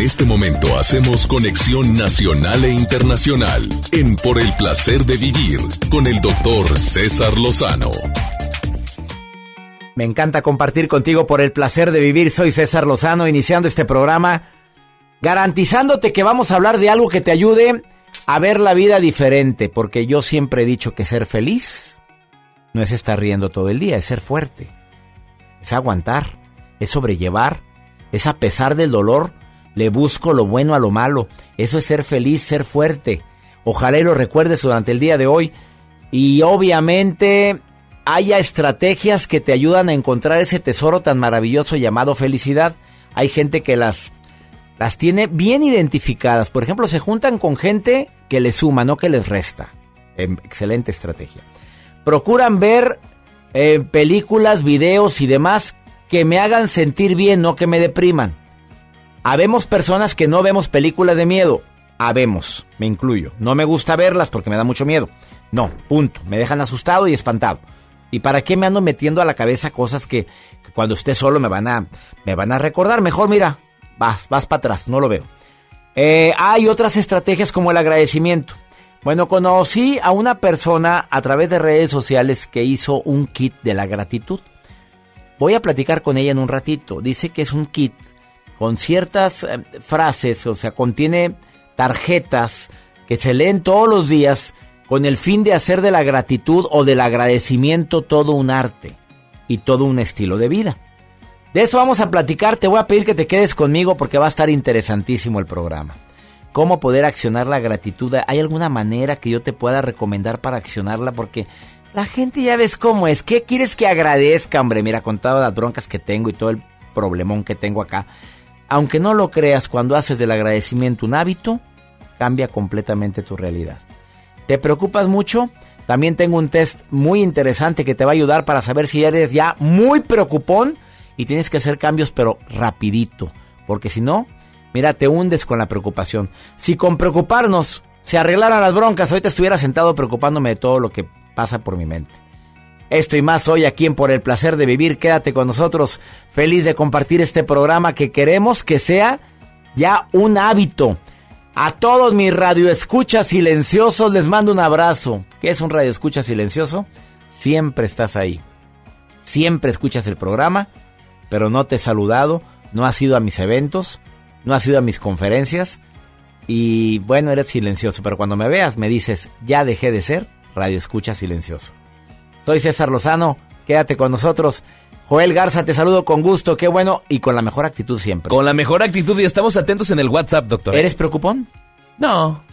En este momento hacemos conexión nacional e internacional en Por el placer de vivir con el doctor César Lozano. Me encanta compartir contigo por el placer de vivir. Soy César Lozano, iniciando este programa, garantizándote que vamos a hablar de algo que te ayude a ver la vida diferente, porque yo siempre he dicho que ser feliz no es estar riendo todo el día, es ser fuerte, es aguantar, es sobrellevar, es a pesar del dolor, le busco lo bueno a lo malo, eso es ser feliz, ser fuerte. Ojalá y lo recuerdes durante el día de hoy y obviamente haya estrategias que te ayudan a encontrar ese tesoro tan maravilloso llamado felicidad. Hay gente que las las tiene bien identificadas. Por ejemplo, se juntan con gente que les suma, no que les resta. Em, excelente estrategia. Procuran ver eh, películas, videos y demás que me hagan sentir bien, no que me depriman. Habemos personas que no vemos películas de miedo. Habemos, me incluyo. No me gusta verlas porque me da mucho miedo. No, punto. Me dejan asustado y espantado. ¿Y para qué me ando metiendo a la cabeza cosas que, cuando esté solo me van a, me van a recordar? Mejor mira, vas, vas para atrás, no lo veo. Eh, hay otras estrategias como el agradecimiento. Bueno, conocí a una persona a través de redes sociales que hizo un kit de la gratitud. Voy a platicar con ella en un ratito. Dice que es un kit con ciertas eh, frases, o sea, contiene tarjetas que se leen todos los días con el fin de hacer de la gratitud o del agradecimiento todo un arte y todo un estilo de vida. De eso vamos a platicar, te voy a pedir que te quedes conmigo porque va a estar interesantísimo el programa. ¿Cómo poder accionar la gratitud? ¿Hay alguna manera que yo te pueda recomendar para accionarla? Porque la gente ya ves cómo es. ¿Qué quieres que agradezca, hombre? Mira, con todas las broncas que tengo y todo el problemón que tengo acá. Aunque no lo creas, cuando haces del agradecimiento un hábito, cambia completamente tu realidad. ¿Te preocupas mucho? También tengo un test muy interesante que te va a ayudar para saber si eres ya muy preocupón y tienes que hacer cambios pero rapidito. Porque si no, mira, te hundes con la preocupación. Si con preocuparnos se arreglaran las broncas, ahorita estuviera sentado preocupándome de todo lo que pasa por mi mente. Esto y más hoy aquí en Por el Placer de Vivir. Quédate con nosotros. Feliz de compartir este programa que queremos que sea ya un hábito. A todos mis radioescuchas silenciosos les mando un abrazo. ¿Qué es un radioescucha silencioso? Siempre estás ahí. Siempre escuchas el programa, pero no te he saludado, no has ido a mis eventos, no has ido a mis conferencias y bueno, eres silencioso, pero cuando me veas me dices, ya dejé de ser radioescucha silencioso. Soy César Lozano, quédate con nosotros. Joel Garza, te saludo con gusto, qué bueno y con la mejor actitud siempre. Con la mejor actitud y estamos atentos en el WhatsApp, doctor. ¿Eres preocupón? No.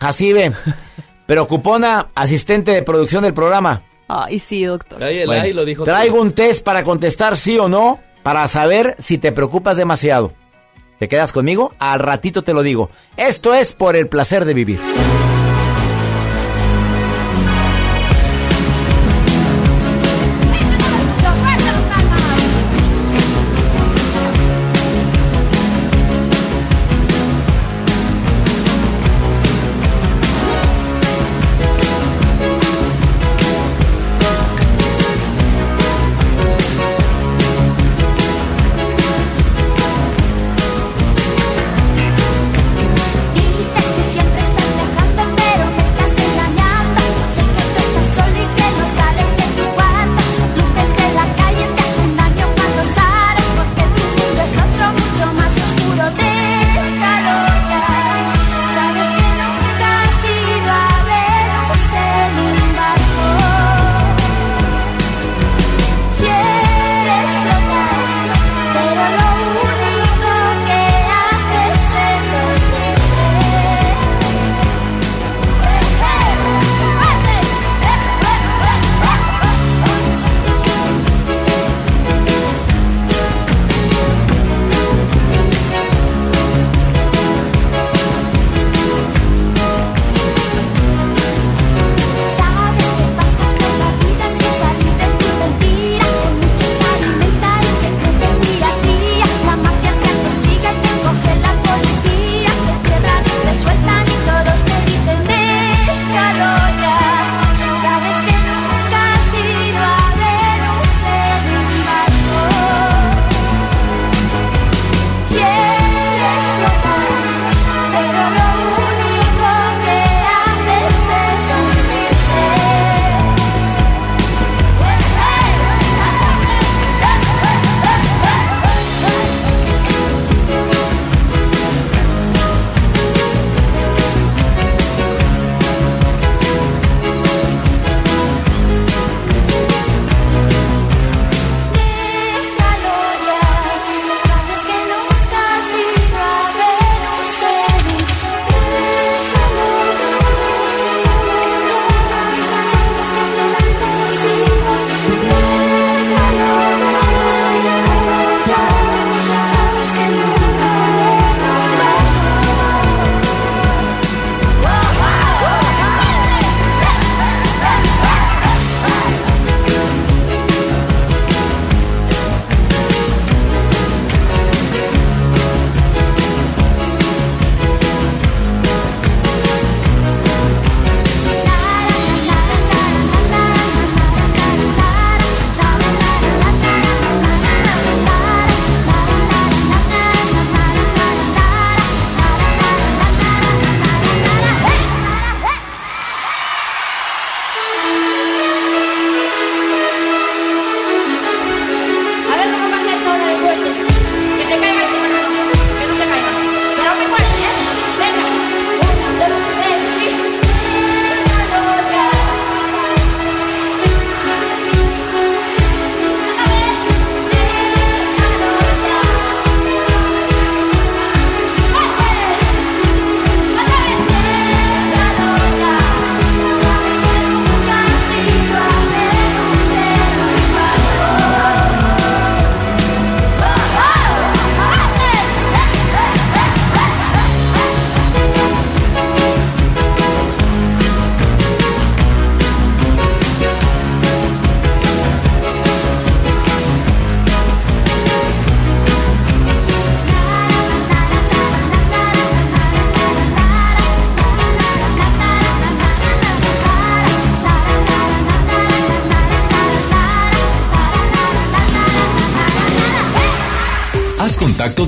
Jacibe, [LAUGHS] preocupona, asistente de producción del programa. Ay, sí, doctor. Ahí el Bueno, ay lo dijo. traigo todo. un test para contestar sí o no, para saber si te preocupas demasiado. ¿Te quedas conmigo? Al ratito te lo digo. Esto es por el placer de vivir.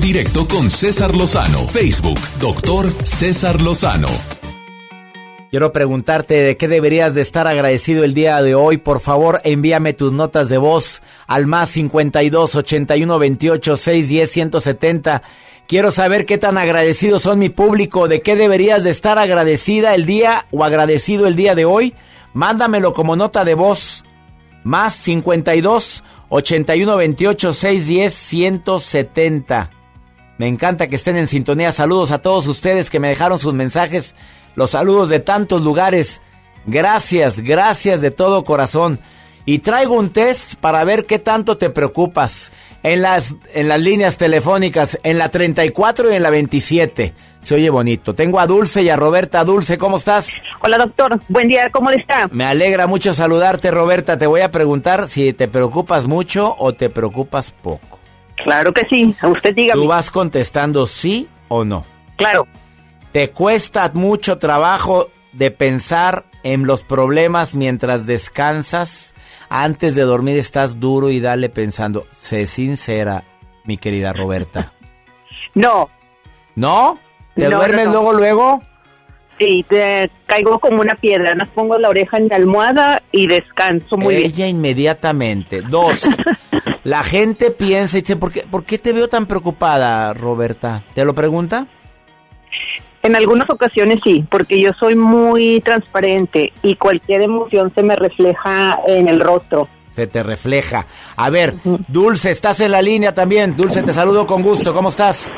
Directo con César Lozano. Facebook, doctor César Lozano. Quiero preguntarte de qué deberías de estar agradecido el día de hoy. Por favor, envíame tus notas de voz al más 52 81 28 610 170. Quiero saber qué tan agradecidos son mi público, de qué deberías de estar agradecida el día o agradecido el día de hoy. Mándamelo como nota de voz. Más 52 81 28 610 170. Me encanta que estén en sintonía. Saludos a todos ustedes que me dejaron sus mensajes. Los saludos de tantos lugares. Gracias, gracias de todo corazón. Y traigo un test para ver qué tanto te preocupas. En las, en las líneas telefónicas, en la 34 y en la 27. Se oye bonito. Tengo a Dulce y a Roberta. Dulce, ¿cómo estás? Hola doctor, buen día, ¿cómo le está? Me alegra mucho saludarte, Roberta. Te voy a preguntar si te preocupas mucho o te preocupas poco. Claro que sí, a usted dígame. Tú vas contestando sí o no. Claro. ¿Te cuesta mucho trabajo de pensar en los problemas mientras descansas? Antes de dormir estás duro y dale pensando. Sé sincera, mi querida Roberta. [LAUGHS] No. ¿No? ¿Te No, duermes no, no. luego, luego? Sí, te caigo como una piedra, nos pongo la oreja en la almohada y descanso muy bien. Ella inmediatamente. Dos. [LAUGHS] la gente piensa y dice, ¿por qué, ¿por qué te veo tan preocupada, Roberta? ¿Te lo pregunta? En algunas ocasiones sí, porque yo soy muy transparente y cualquier emoción se me refleja en el rostro. Se te refleja. A ver, Dulce, estás en la línea también. Dulce, te saludo con gusto. ¿Cómo estás?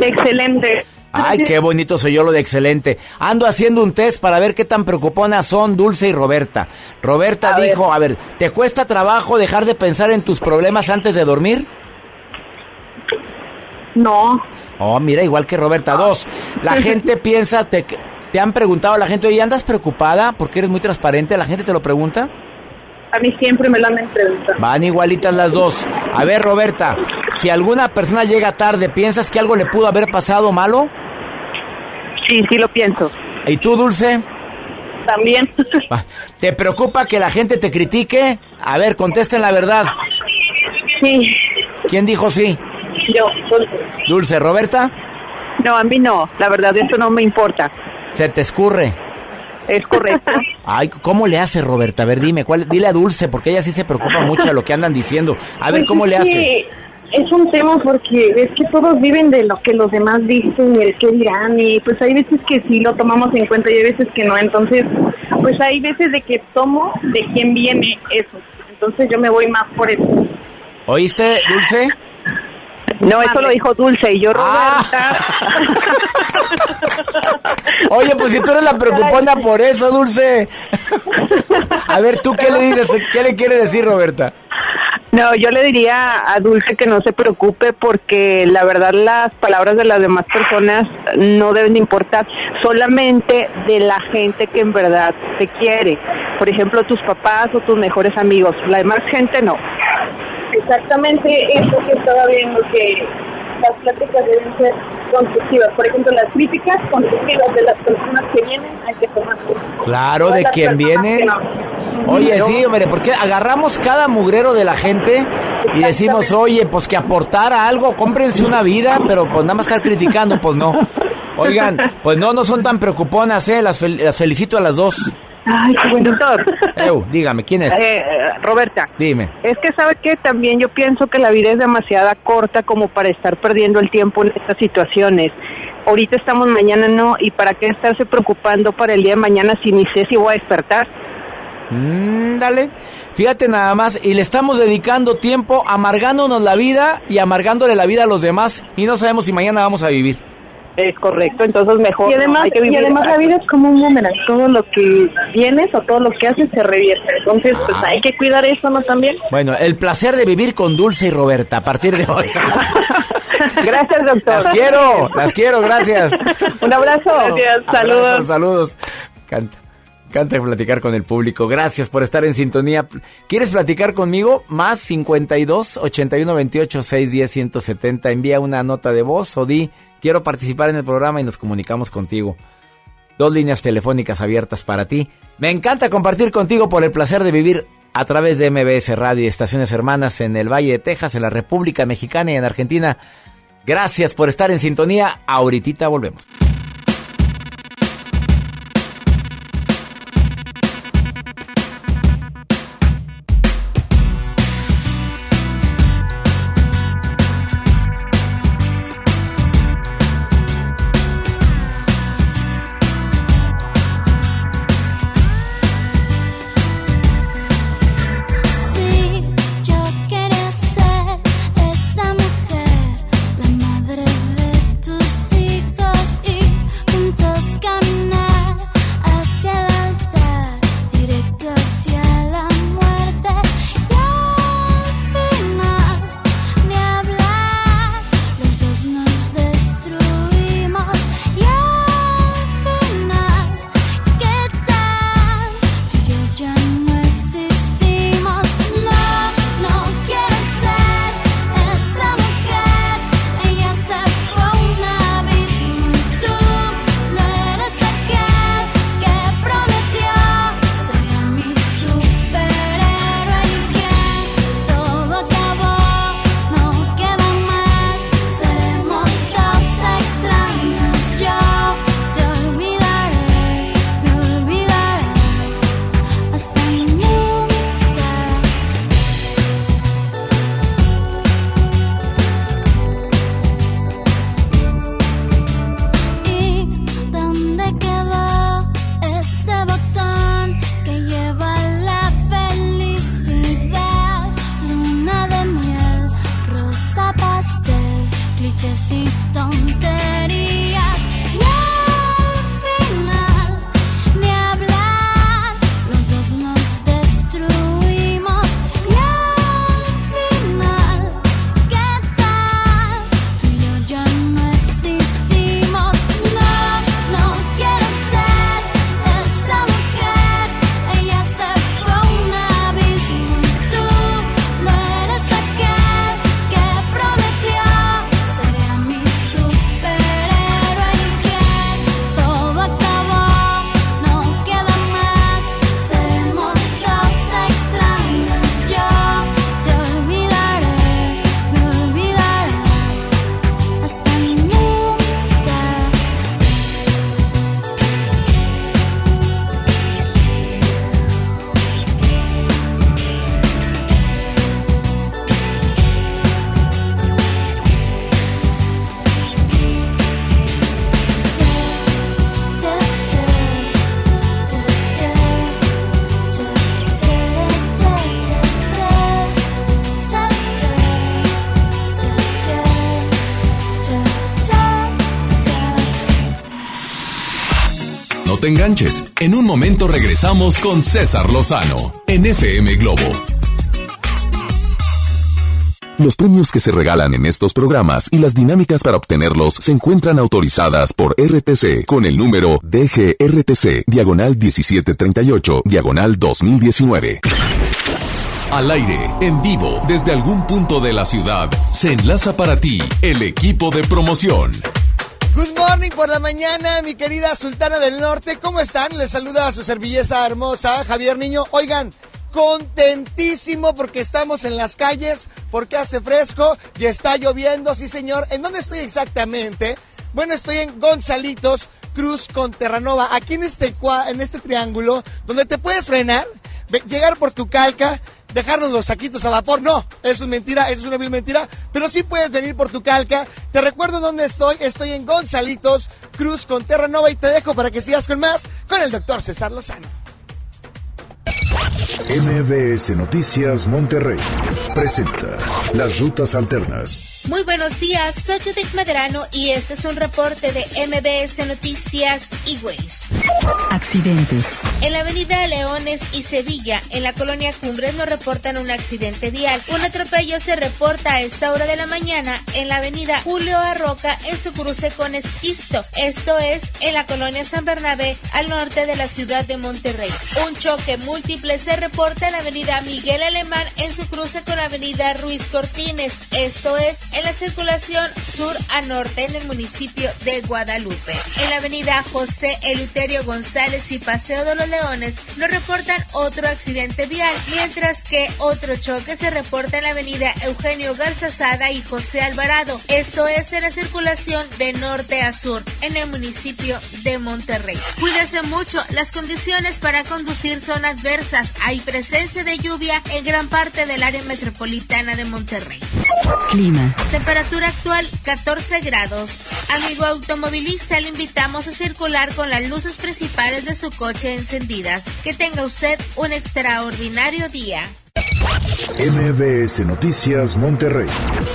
Excelente. Ay, qué bonito soy yo lo de excelente. Ando haciendo un test para ver qué tan preocuponas son Dulce y Roberta. Roberta dijo, a ver, ¿te cuesta trabajo dejar de pensar en tus problemas antes de dormir? No. Oh, mira, igual que Roberta. Dos, la [LAUGHS] gente piensa, te, te han preguntado a la gente, oye, ¿andas preocupada porque eres muy transparente? ¿La gente te lo pregunta? A mí siempre me lo han preguntado. Van igualitas las dos. A ver, Roberta, si alguna persona llega tarde, ¿piensas que algo le pudo haber pasado malo? Sí, sí lo pienso. ¿Y tú, Dulce? También. Va. [LAUGHS] ¿Te preocupa que la gente te critique? A ver, contesten la verdad. Sí. ¿Quién dijo sí? Yo, Dulce, ¿Roberta? No, a mí no. La verdad, eso no me importa. Se te escurre. Es correcto. Ay, ¿cómo le hace Roberta? A ver, dime, ¿cuál? Dile a Dulce, porque ella sí se preocupa mucho de lo que andan diciendo. A ver, Pues ¿cómo le hace? Es un tema porque es que todos viven de lo que los demás dicen y el que dirán y pues hay veces que sí lo tomamos en cuenta y hay veces que no. Entonces, pues hay veces de que tomo de quién viene eso. Entonces yo me voy más por eso. ¿Oíste, Dulce? No, eso lo dijo Dulce y yo Ah. Roberta. [LAUGHS] Oye, pues si tú eres la preocupona por eso, Dulce. [LAUGHS] A ver, ¿tú qué le dices? ¿Qué le quiere decir, Roberta? No, yo le diría a Dulce que no se preocupe porque la verdad las palabras de las demás personas no deben de importar, solamente de la gente que en verdad te quiere. Por ejemplo, tus papás o tus mejores amigos. La demás gente no. Exactamente eso que estaba viendo que las pláticas deben ser constructivas. Por ejemplo, las críticas constructivas de las personas que vienen hay que tomar. Claro, de quien viene. no. Oye, sí, hombre, porque agarramos cada mugrero de la gente y decimos, oye, pues que aportara algo, cómprense una vida, pero pues nada más estar criticando, pues no. Oigan, pues no, no son tan preocuponas, ¿eh? Las, fel- las felicito a las dos. Ay, qué buen doctor. [LAUGHS] Eu, dígame, ¿quién es? Eh, Roberta. Dime. Es que sabe que también yo pienso que la vida es demasiada corta como para estar perdiendo el tiempo en estas situaciones. Ahorita estamos, mañana no, y para qué estarse preocupando para el día de mañana si ni sé si voy a despertar. Mm, dale. Fíjate nada más, y le estamos dedicando tiempo amargándonos la vida y amargándole la vida a los demás y no sabemos si mañana vamos a vivir. Es correcto, entonces mejor. Y además, no, hay que y vivir además la vida es como un boomerang, todo lo que tienes o todo lo que haces se revierte. Entonces, pues Ah. hay que cuidar eso, ¿no? También. Bueno, el placer de vivir con Dulce y Roberta a partir de hoy. [LAUGHS] Gracias, doctor. Las quiero, las quiero, gracias. Un abrazo. Gracias, saludos. Abrazos, saludos. Canta. Canta platicar con el público. Gracias por estar en sintonía. ¿Quieres platicar conmigo? Más 52 81 28 610 170. Envía una nota de voz o di quiero participar en el programa y nos comunicamos contigo. Dos líneas telefónicas abiertas para ti. Me encanta compartir contigo por el placer de vivir a través de MBS Radio y estaciones hermanas en el Valle de Texas, en la República Mexicana y en Argentina. Gracias por estar en sintonía. Ahorita volvemos. En un momento regresamos con César Lozano en FM Globo. Los premios que se regalan en estos programas y las dinámicas para obtenerlos se encuentran autorizadas por RTC con el número DGRTC, diagonal 1738, diagonal 2019. Al aire, en vivo, desde algún punto de la ciudad, se enlaza para ti el equipo de promoción. Good morning por la mañana, mi querida Sultana del Norte. ¿Cómo están? Les saluda a su servilleta hermosa, Javier Niño. Oigan, contentísimo porque estamos en las calles, porque hace fresco y está lloviendo, sí señor. ¿En dónde estoy exactamente? Bueno, estoy en Gonzalitos Cruz con Terranova, aquí en este, en este triángulo, donde te puedes frenar, llegar por tu calca, dejarnos los saquitos a vapor. No, eso es mentira, eso es una vil mentira. Pero sí puedes venir por tu calca. Te recuerdo dónde estoy. Estoy en Gonzalitos Cruz con Terranova y te dejo para que sigas con más con el doctor César Lozano. MBS Noticias Monterrey presenta Las Rutas Alternas. Muy buenos días, soy Judith Medrano y este es un reporte de MBS Noticias y Ways. Accidentes. En la avenida Leones y Sevilla, en la colonia Cumbres, nos reportan un accidente vial. Un atropello se reporta a esta hora de la mañana en la avenida Julio Arroca en su cruce con Esquisto. Esto es en la colonia San Bernabé, al norte de la ciudad de Monterrey. Un choque múltiple se reporta en la avenida Miguel Alemán en su cruce con la avenida Ruiz Cortines. Esto es en la circulación sur a norte en el municipio de Guadalupe. En la avenida José Eleuterio González y Paseo de los Leones nos reportan otro accidente vial, mientras que otro choque se reporta en la avenida Eugenio Garzazada y José Alvarado. Esto es en la circulación de norte a sur en el municipio de Monterrey. Cuídese mucho, las condiciones para conducir son adversas. Hay presencia de lluvia en gran parte del área metropolitana de Monterrey. Clima. Temperatura actual 14 grados. Amigo automovilista, le invitamos a circular con las luces principales de su coche encendidas. Que tenga usted un extraordinario día. MBS Noticias Monterrey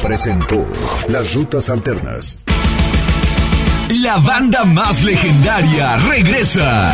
presentó Las Rutas Alternas. La banda más legendaria regresa.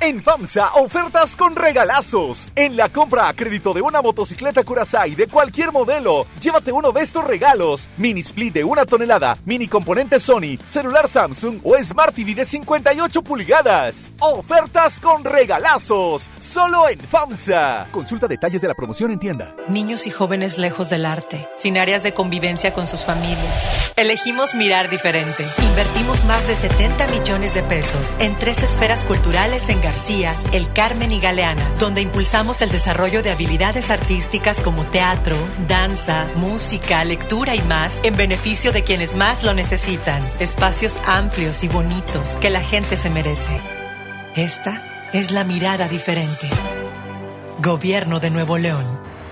En FAMSA, ofertas con regalazos. En la compra a crédito de una motocicleta Curaçao de cualquier modelo, llévate uno de estos regalos. Mini split de una tonelada, mini componente Sony, celular Samsung o Smart TV de 58 pulgadas. Ofertas con regalazos. Solo en FAMSA. Consulta detalles de la promoción en tienda. Niños y jóvenes lejos del arte, sin áreas de convivencia con sus familias. Elegimos mirar diferente. Invertimos más de 70 millones de pesos en tres esferas culturales en García, El Carmen y Galeana, donde impulsamos el desarrollo de habilidades artísticas como teatro, danza, música, lectura y más en beneficio de quienes más lo necesitan. Espacios amplios y bonitos que la gente se merece. Esta es la mirada diferente. Gobierno de Nuevo León.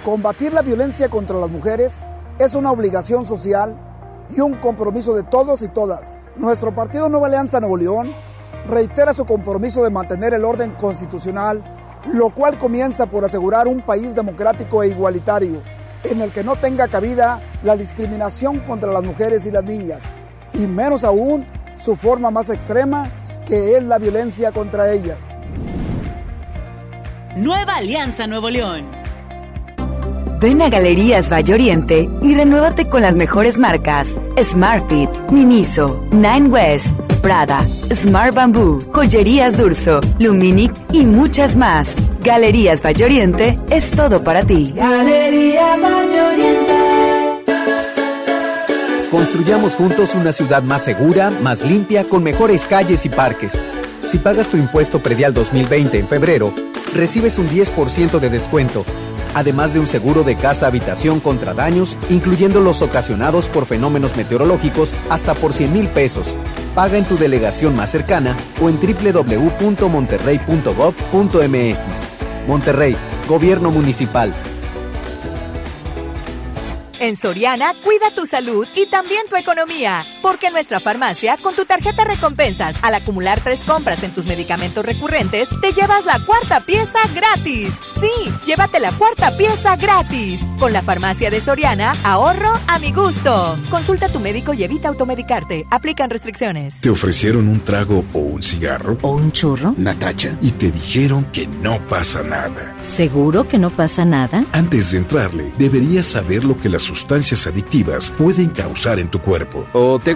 Combatir la violencia contra las mujeres es una obligación social y un compromiso de todos y todas. Nuestro partido Nueva Alianza Nuevo León reitera su compromiso de mantener el orden constitucional, lo cual comienza por asegurar un país democrático e igualitario, en el que no tenga cabida la discriminación contra las mujeres y las niñas, y menos aún su forma más extrema, que es la violencia contra ellas. Nueva Alianza Nuevo León. Ven a Galerías Valle Oriente y renuévate con las mejores marcas: Smartfit, Miniso, Nine West, Prada, Smart Bamboo, Joyerías Durso, Luminic y muchas más. Galerías Valle Oriente es todo para ti. Galerías Valle Oriente. Construyamos juntos una ciudad más segura, más limpia, con mejores calles y parques. Si pagas tu impuesto predial 2020 en febrero, recibes un 10% de descuento, además de un seguro de casa-habitación contra daños, incluyendo los ocasionados por fenómenos meteorológicos, hasta por 100 mil pesos. Paga en tu delegación más cercana o en www.monterrey.gov.mx. Monterrey, Gobierno Municipal. En Soriana, cuida tu salud y también tu economía. Porque en nuestra farmacia, con tu tarjeta recompensas, al acumular tres compras en tus medicamentos recurrentes, te llevas la cuarta pieza gratis. Sí, llévate la cuarta pieza gratis. Con la farmacia de Soriana, ahorro a mi gusto. Consulta a tu médico y evita automedicarte. Aplican restricciones. ¿Te ofrecieron un trago o un cigarro? ¿O un churro? Natacha. Y te dijeron que no pasa nada. ¿Seguro que no pasa nada? Antes de entrarle, deberías saber lo que las sustancias adictivas pueden causar en tu cuerpo. ¿O te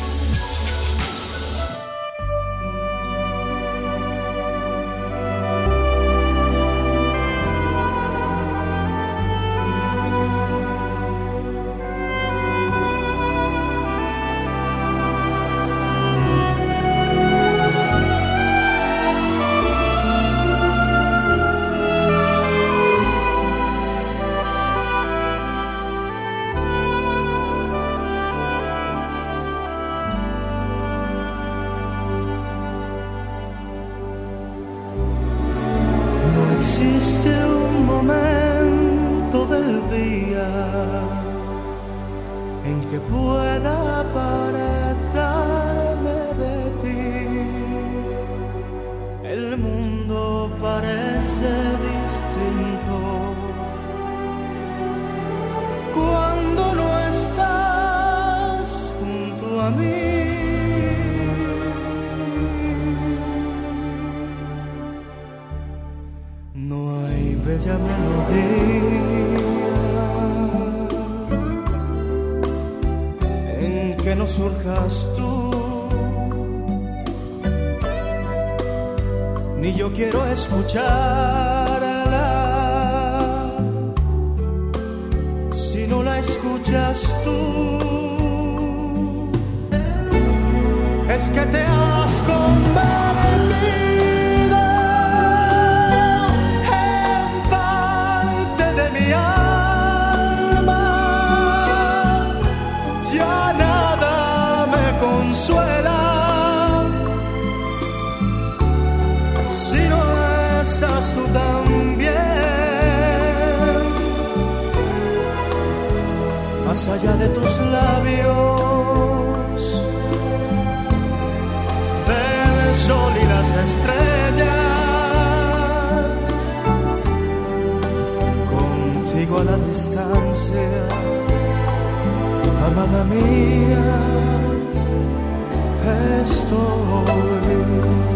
A mí. No hay bella melodía en que no surjas tú, ni yo quiero escucharla allá de tus labios, del sol y las estrellas, contigo a la distancia, amada mía, estoy.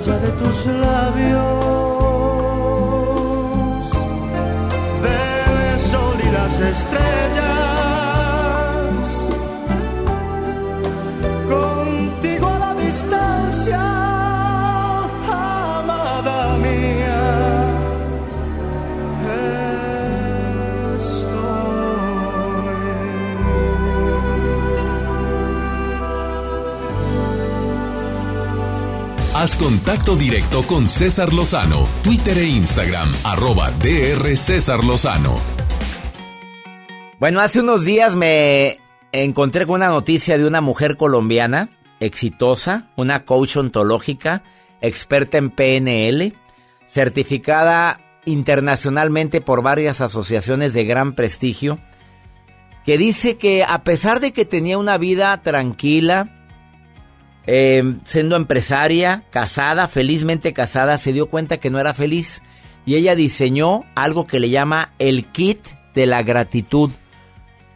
Allá de tus labios. Del sol y las estrellas Haz contacto directo con César Lozano, Twitter e Instagram, arroba DR César Lozano. Bueno, hace unos días me encontré con una noticia de una mujer colombiana exitosa, una coach ontológica, experta en PNL, certificada internacionalmente por varias asociaciones de gran prestigio, que dice que a pesar de que tenía una vida tranquila, eh, siendo empresaria, casada, felizmente casada, se dio cuenta que no era feliz y ella diseñó algo que le llama el kit de la gratitud.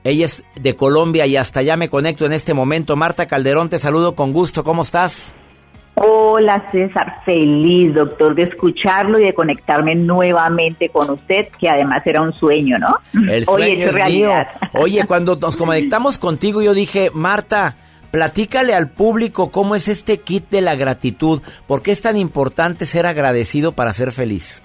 Ella es de Colombia y hasta allá me conecto en este momento. Marta Calderón, te saludo con gusto. ¿Cómo estás? Hola César, feliz doctor de escucharlo y de conectarme nuevamente con usted, que además era un sueño, ¿no? El [LAUGHS] Hoy sueño hecho es mío. realidad. Oye, cuando [LAUGHS] nos conectamos contigo, yo dije, Marta, platícale al público cómo es este kit de la gratitud. ¿Por qué es tan importante ser agradecido para ser feliz?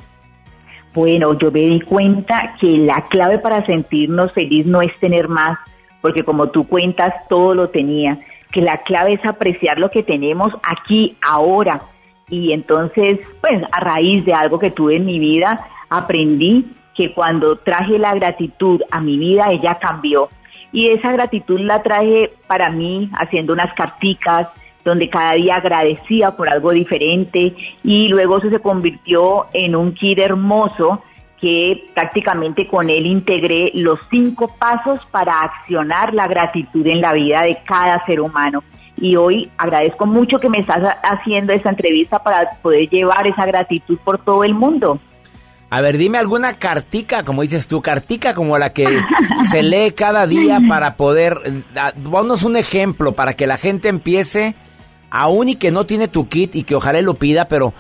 Bueno, yo me di cuenta que la clave para sentirnos feliz no es tener más, porque como tú cuentas, todo lo tenía, que la clave es apreciar lo que tenemos aquí, ahora. Y entonces, pues a raíz de algo que tuve en mi vida, aprendí que cuando traje la gratitud a mi vida, ella cambió. Y esa gratitud la traje para mí haciendo unas carticas, donde cada día agradecía por algo diferente y luego eso se convirtió en un kit hermoso que prácticamente con él integré los cinco pasos para accionar la gratitud en la vida de cada ser humano. Y hoy agradezco mucho que me estás haciendo esta entrevista para poder llevar esa gratitud por todo el mundo. A ver, dime alguna cartica, como dices tú, cartica como la que se [LAUGHS] lee cada día para poder... da- Ponnos un ejemplo para que la gente empiece, aún y que no tiene tu kit y que ojalá lo pida, pero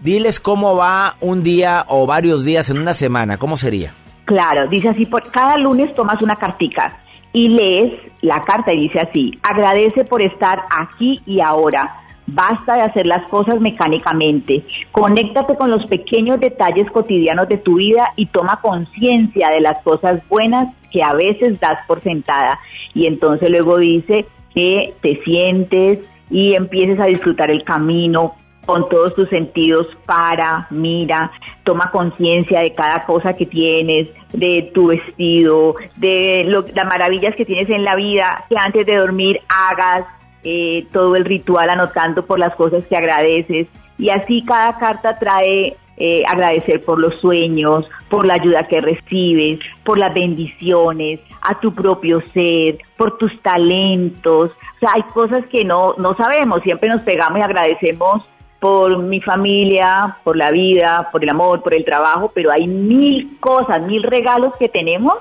diles cómo va un día o varios días en una semana, ¿cómo sería? Claro, dice así, por cada lunes tomas una cartica y lees la carta y dice así, agradece por estar aquí y ahora. Basta de hacer las cosas mecánicamente. Conéctate con los pequeños detalles cotidianos de tu vida y toma conciencia de las cosas buenas que a veces das por sentada. Y entonces luego dice que te sientes y empieces a disfrutar el camino, con todos tus sentidos, para, mira, toma conciencia de cada cosa que tienes, de tu vestido, de las maravillas que tienes en la vida, que antes de dormir hagas eh, todo el ritual anotando por las cosas que agradeces. Y así cada carta trae eh, agradecer por los sueños, por la ayuda que recibes, por las bendiciones, a tu propio ser, por tus talentos. O sea, hay cosas que no, no sabemos, siempre nos pegamos y agradecemos por mi familia, por la vida, por el amor, por el trabajo, pero hay mil cosas, mil regalos que tenemos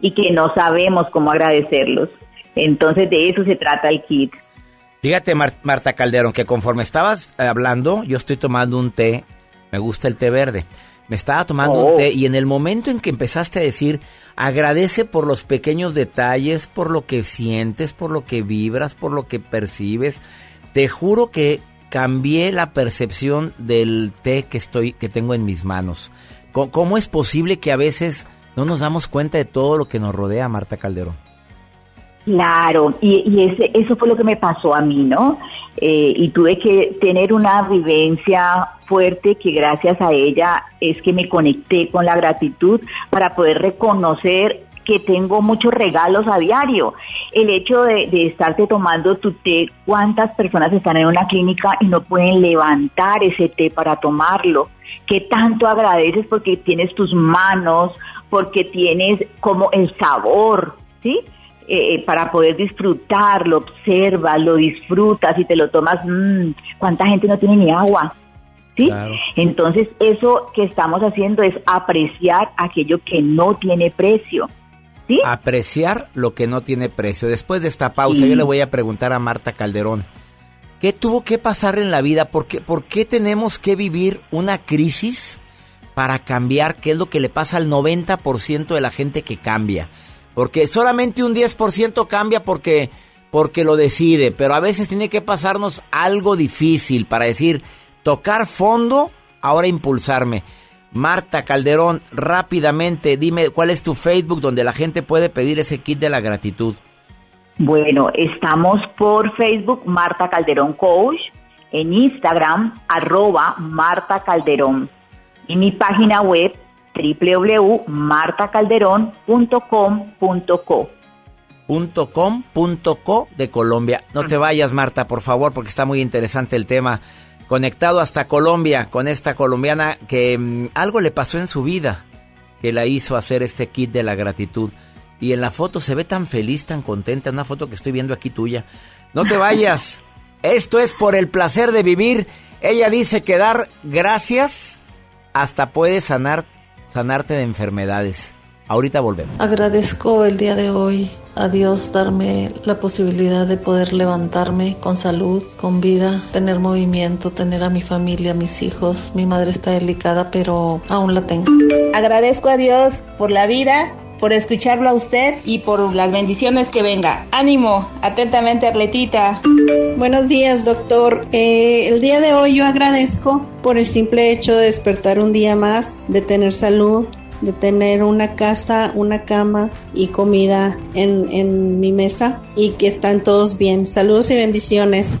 y que no sabemos cómo agradecerlos. Entonces de eso se trata el kit. Fíjate, Marta Calderón, que conforme estabas hablando, yo estoy tomando un té, me gusta el té verde. Me estaba tomando un oh. té y en el momento en que empezaste a decir, agradece por los pequeños detalles, por lo que sientes, por lo que vibras, por lo que percibes, te juro que cambié la percepción del té que estoy que tengo en mis manos. ¿Cómo es posible que a veces no nos damos cuenta de todo lo que nos rodea, Marta Calderón? Claro, y, ese, eso fue lo que me pasó a mí, ¿no? Eh, y tuve que tener una vivencia fuerte que gracias a ella es que me conecté con la gratitud para poder reconocer que tengo muchos regalos a diario. El hecho de, estarte tomando tu té, cuántas personas están en una clínica y no pueden levantar ese té para tomarlo. ¿Qué tanto agradeces porque tienes tus manos, porque tienes como el sabor, ¿sí? Eh, eh, para poder disfrutarlo, observas, lo disfrutas y te lo tomas, mmm, ¿cuánta gente no tiene ni agua? ¿Sí? Entonces, eso que estamos haciendo es apreciar aquello que no tiene precio. Apreciar lo que no tiene precio. Después de esta pausa, yo le voy a preguntar a Marta Calderón, ¿qué tuvo que pasar en la vida? ¿Por qué, ¿Por qué tenemos que vivir una crisis para cambiar? ¿Qué es lo que le pasa al 90% de la gente que cambia? Porque solamente un 10% cambia porque, porque lo decide, pero a veces tiene que pasarnos algo difícil para decir, tocar fondo, ahora impulsarme. Marta Calderón, rápidamente, dime cuál es tu Facebook donde la gente puede pedir ese kit de la gratitud. Bueno, estamos por Facebook Marta Calderón Coach, en Instagram arroba Marta Calderón y mi página web www.martacalderón.com.co. .com.co de Colombia. No te vayas, Marta, por favor, porque está muy interesante el tema conectado hasta Colombia con esta colombiana que mm, algo le pasó en su vida que la hizo hacer este kit de la gratitud. Y en la foto se ve tan feliz, tan contenta, una foto que estoy viendo aquí tuya. No te vayas. [LAUGHS] Esto es por el placer de vivir. Ella dice que dar gracias hasta puede sanar, sanarte de enfermedades. Ahorita volvemos. Agradezco el día de hoy a Dios darme la posibilidad de poder levantarme con salud, con vida, tener movimiento, tener a mi familia, a mis hijos. Mi madre está delicada, pero aún la tengo. Agradezco a Dios por la vida, por escucharlo a usted y por las bendiciones que venga. Ánimo, atentamente Arletita. Buenos días, doctor. Eh, el día de hoy yo agradezco por el simple hecho de despertar un día más, de tener salud, de tener una casa, una cama y comida en, en mi mesa y que están todos bien. Saludos y bendiciones.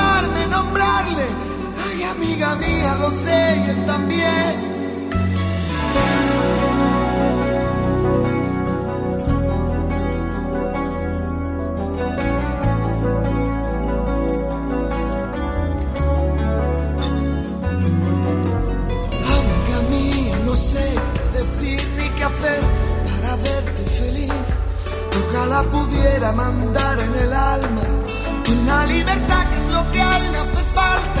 Amiga mía, lo sé y él también. Amiga mía, no sé qué decir ni qué hacer para verte feliz. Ojalá pudiera mandar en el alma con la libertad que es lo que alma fue parte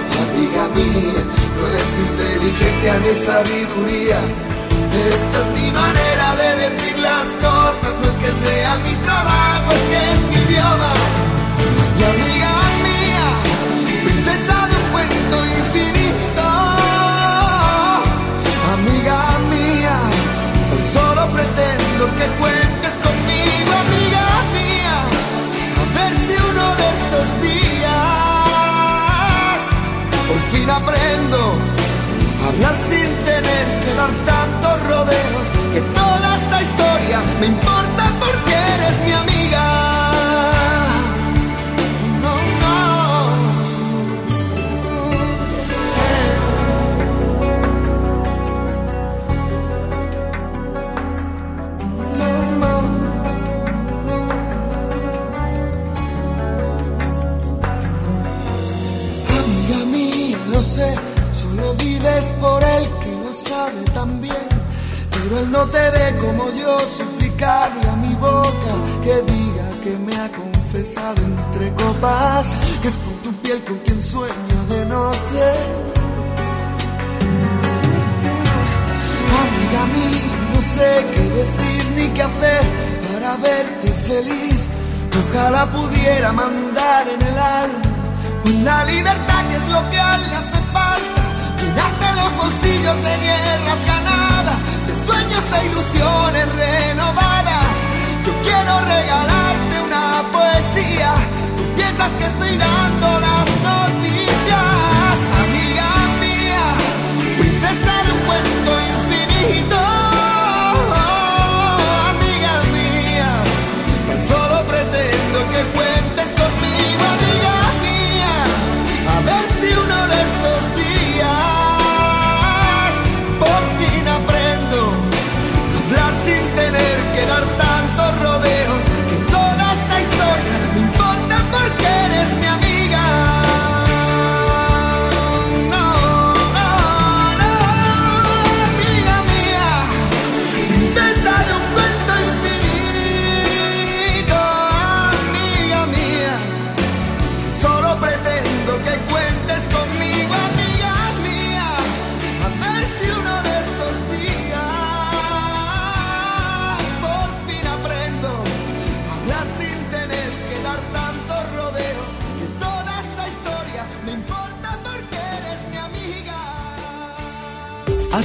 amiga mía, no es inteligencia ni sabiduría. Esta es mi manera de decir las cosas, no es que sea mi trabajo, es que es mi idioma. Y amiga mía, princesa de un cuento infinito, amiga mía, tan solo pretendo que cuentes fin aprendo a hablar sin tener que dar tantos rodeos, que toda esta historia me importa porque eres mi amiga. Lo sé, solo vives por él que lo sabe también. Pero él no te ve como yo suplicarle a mi boca que diga que me ha confesado entre copas, que es por tu piel con quien sueña de noche. Amiga mía, no sé qué decir ni qué hacer para verte feliz. Ojalá pudiera mandar en el alma la libertad que es lo que a le hace falta. Llenarte los bolsillos de guerras ganadas, de sueños e ilusiones renovadas. Yo quiero regalarte una poesía. Tú piensas que estoy dando las noticias, amiga mía, princesa de un cuento infinito.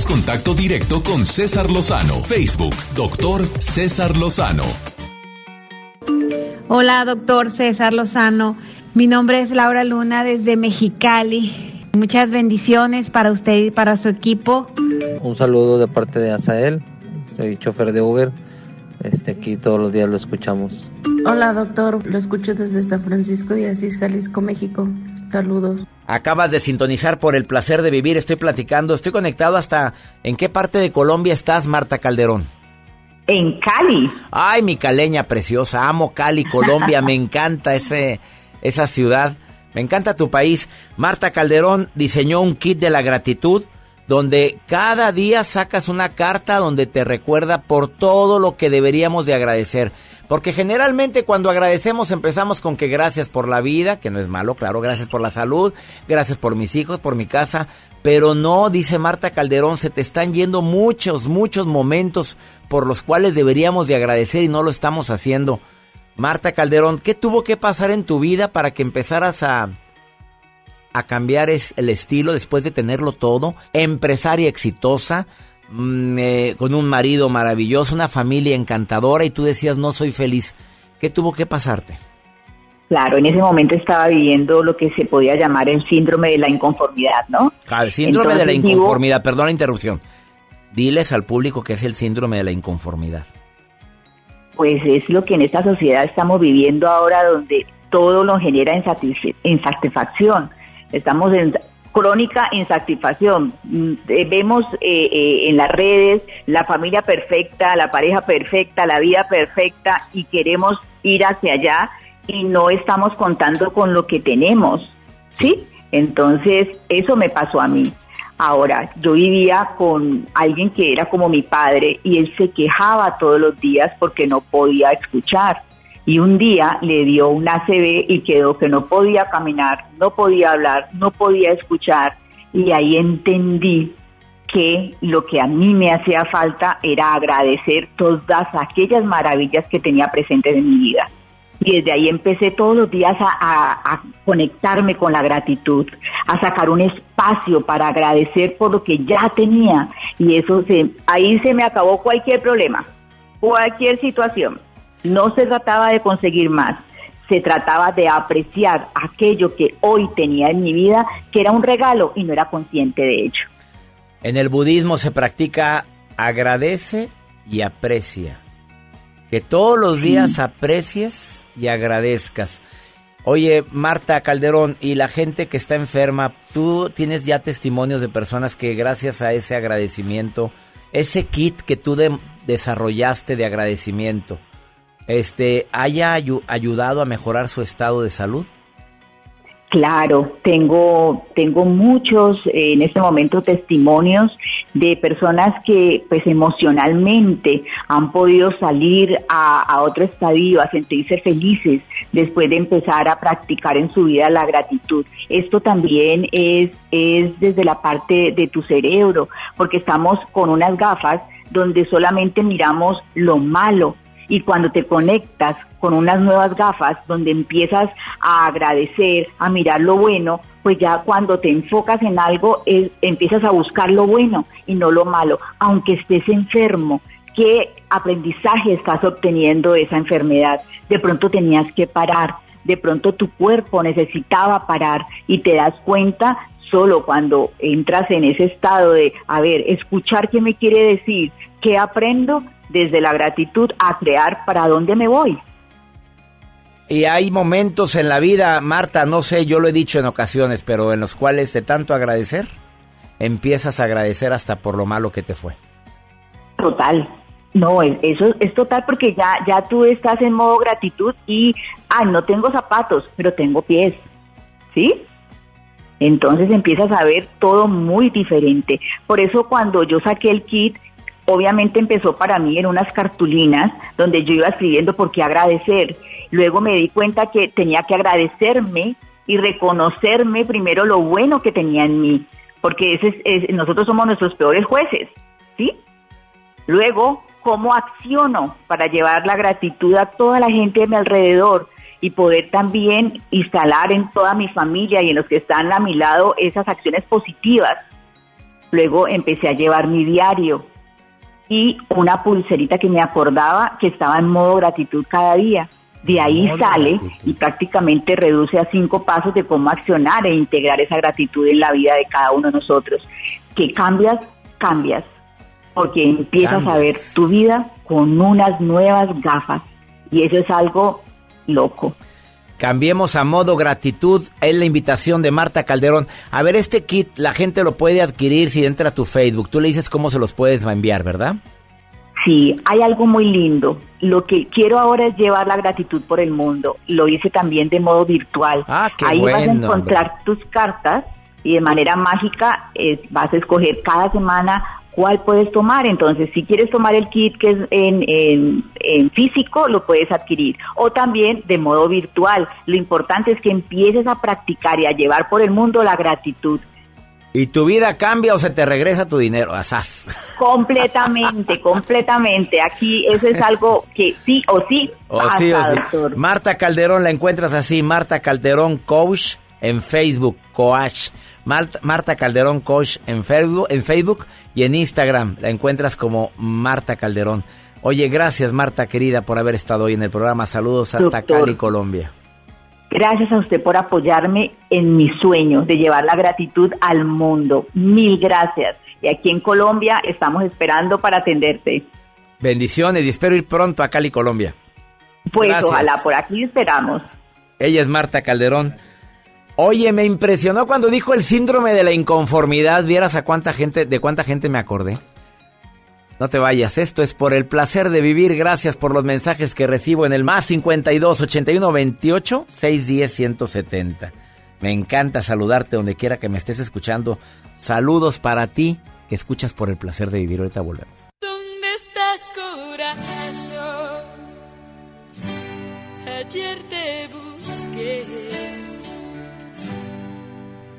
Contacto directo con César Lozano. Facebook, doctor César Lozano. Hola, doctor César Lozano. Mi nombre es Laura Luna desde Mexicali. Muchas bendiciones para usted y para su equipo. Un saludo de parte de Asael, soy chofer de Uber. Este, aquí todos los días lo escuchamos. Hola doctor, lo escucho desde San Francisco de Asís, Jalisco, México. Saludos. Acabas de sintonizar por el placer de vivir. Estoy platicando, estoy conectado hasta... ¿En qué parte de Colombia estás, Marta Calderón? En Cali. Ay, mi caleña preciosa. Amo Cali, Colombia. Me encanta ese, esa ciudad. Me encanta tu país. Marta Calderón diseñó un kit de la gratitud donde cada día sacas una carta donde te recuerda por todo lo que deberíamos de agradecer. Porque generalmente cuando agradecemos empezamos con que gracias por la vida, que no es malo, claro, gracias por la salud, gracias por mis hijos, por mi casa, pero no, dice Marta Calderón, se te están yendo muchos, muchos momentos por los cuales deberíamos de agradecer y no lo estamos haciendo. Marta Calderón, ¿qué tuvo que pasar en tu vida para que empezaras a, a cambiar es- el estilo después de tenerlo todo? Empresaria exitosa, mm, eh, con un marido maravilloso, una familia encantadora y tú decías no soy feliz. ¿Qué tuvo que pasarte? Claro, en ese momento estaba viviendo lo que se podía llamar el síndrome de la inconformidad, ¿no? Ah, El síndrome de la inconformidad, perdón la interrupción. Diles al público que es el síndrome de la inconformidad. Pues es lo que en esta sociedad estamos viviendo ahora, donde todo nos genera insatisfacción. Estamos en crónica insatisfacción. Mm, eh, vemos eh, eh, en las redes la familia perfecta, la pareja perfecta, la vida perfecta y queremos ir hacia allá y no estamos contando con lo que tenemos, ¿sí? Entonces, eso me pasó a mí. Ahora, yo vivía con alguien que era como mi padre y él se quejaba todos los días porque no podía escuchar. Y un día le dio un ACV y quedó que no podía caminar, no podía hablar, no podía escuchar. Y ahí entendí que lo que a mí me hacía falta era agradecer todas aquellas maravillas que tenía presentes en mi vida. Y desde ahí empecé todos los días a, conectarme con la gratitud, a sacar un espacio para agradecer por lo que ya tenía. Y eso se, ahí se me acabó cualquier problema, cualquier situación. No se trataba de conseguir más, se trataba de apreciar aquello que hoy tenía en mi vida, que era un regalo y no era consciente de ello. En el budismo se practica agradece y aprecia. Que todos los días aprecies y agradezcas. Oye, Marta Calderón, y la gente que está enferma, tú tienes ya testimonios de personas que gracias a ese agradecimiento, ese kit que tú desarrollaste de agradecimiento, este, haya ayudado a mejorar su estado de salud? Claro, tengo, tengo muchos eh, en este momento testimonios de personas que pues emocionalmente han podido salir a, a, otro estadio, a sentirse felices después de empezar a practicar en su vida la gratitud. Esto también es, es desde la parte de tu cerebro, porque estamos con unas gafas donde solamente miramos lo malo, y cuando te conectas con unas nuevas gafas donde empiezas a agradecer, a mirar lo bueno, pues ya cuando te enfocas en algo empiezas a buscar lo bueno y no lo malo, aunque estés enfermo. ¿Qué aprendizaje estás obteniendo de esa enfermedad? De pronto tenías que parar, de pronto tu cuerpo necesitaba parar y te das cuenta solo cuando entras en ese estado de, a ver, escuchar qué me quiere decir, qué aprendo desde la gratitud a crear para dónde me voy. Y hay momentos en la vida, Marta, no sé, yo lo he dicho en ocasiones, pero en los cuales de tanto agradecer, empiezas a agradecer hasta por lo malo que te fue. Total. No, eso es total porque ya, ya tú estás en modo gratitud y, ah, no tengo zapatos, pero tengo pies. ¿Sí? Entonces empiezas a ver todo muy diferente. Por eso cuando yo saqué el kit, obviamente empezó para mí en unas cartulinas donde yo iba escribiendo por qué agradecer. Luego me di cuenta que tenía que agradecerme y reconocerme primero lo bueno que tenía en mí, porque ese es, nosotros somos nuestros peores jueces, ¿sí? Luego, cómo acciono para llevar la gratitud a toda la gente de mi alrededor y poder también instalar en toda mi familia y en los que están a mi lado esas acciones positivas. Luego empecé a llevar mi diario, y una pulserita que me acordaba que estaba en modo gratitud cada día. De ahí sale y prácticamente reduce a cinco pasos de cómo accionar e integrar esa gratitud en la vida de cada uno de nosotros. Que cambias, cambias, porque empiezas a ver tu vida con unas nuevas gafas y eso es algo loco. Cambiemos a modo gratitud. Es la invitación de Marta Calderón. A ver, este kit la gente lo puede adquirir si entra a tu Facebook. Tú le dices cómo se los puedes enviar, ¿verdad? Sí, hay algo muy lindo. Lo que quiero ahora es llevar la gratitud por el mundo. Lo hice también de modo virtual. Ah, qué Ahí vas a encontrar tus cartas y de manera mágica vas a escoger cada semana cuál puedes tomar. Entonces, si quieres tomar el kit que es en, en, físico, lo puedes adquirir. O también de modo virtual. Lo importante es que empieces a practicar y a llevar por el mundo la gratitud. ¿Y tu vida cambia o se te regresa tu dinero? Asaz. Completamente, [LAUGHS] completamente. Aquí eso es algo que sí o sí Marta Calderón la encuentras así, Marta Calderón Coach en Facebook, Coach. Marta, Calderón Coach en Facebook, y en Instagram. La encuentras como Marta Calderón. Oye, gracias Marta querida por haber estado hoy en el programa. Saludos hasta Cali, Colombia. Gracias a usted por apoyarme en mi sueño de llevar la gratitud al mundo. Mil gracias. Y aquí en Colombia estamos esperando para atenderte. Bendiciones y espero ir pronto a Cali, Colombia. Pues ojalá, por aquí esperamos. Ella es Marta Calderón. Oye, me impresionó cuando dijo el síndrome de la inconformidad. Vieras a cuánta gente, de cuánta gente me acordé. No te vayas, esto es por el placer de vivir. Gracias por los mensajes que recibo en el más 52 81 28 610 170. Me encanta saludarte donde quiera que me estés escuchando. Saludos para ti que escuchas por el placer de vivir. Ahorita volvemos. ¿Dónde estás, corazón? Ayer te busqué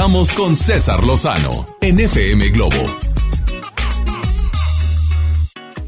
Regresamos con César Lozano en FM Globo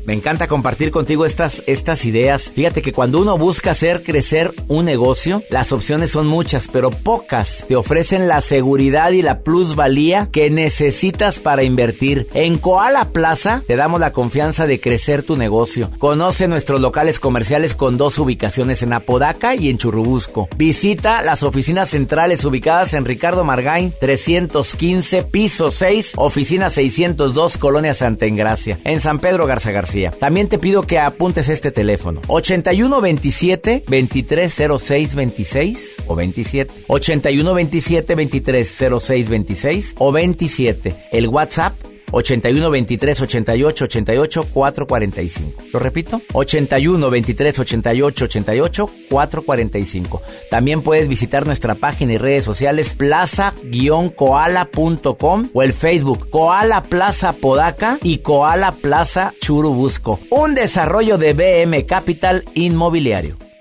me encanta compartir contigo estas, estas ideas. Fíjate que cuando uno busca hacer crecer un negocio, las opciones son muchas, pero pocas te ofrecen la seguridad y la plusvalía que necesitas para invertir. En Koala Plaza te damos la confianza de crecer tu negocio. Conoce nuestros locales comerciales con dos ubicaciones en Apodaca y en Churrubusco. Visita las oficinas centrales ubicadas en Ricardo Margain 315, piso 6, oficina 602, Colonia Santa Engracia, en San Pedro Garza García. También te pido que apuntes este teléfono. 8127 2306 26 o 27. 8127 2306 26 o 27. El WhatsApp 81 23 88 88 445. ¿Lo repito? 81 23 88 88 445. También puedes visitar nuestra página y redes sociales plaza-koala.com o el Facebook Koala Plaza Podaca y Koala Plaza Churubusco. Un desarrollo de BM Capital Inmobiliario.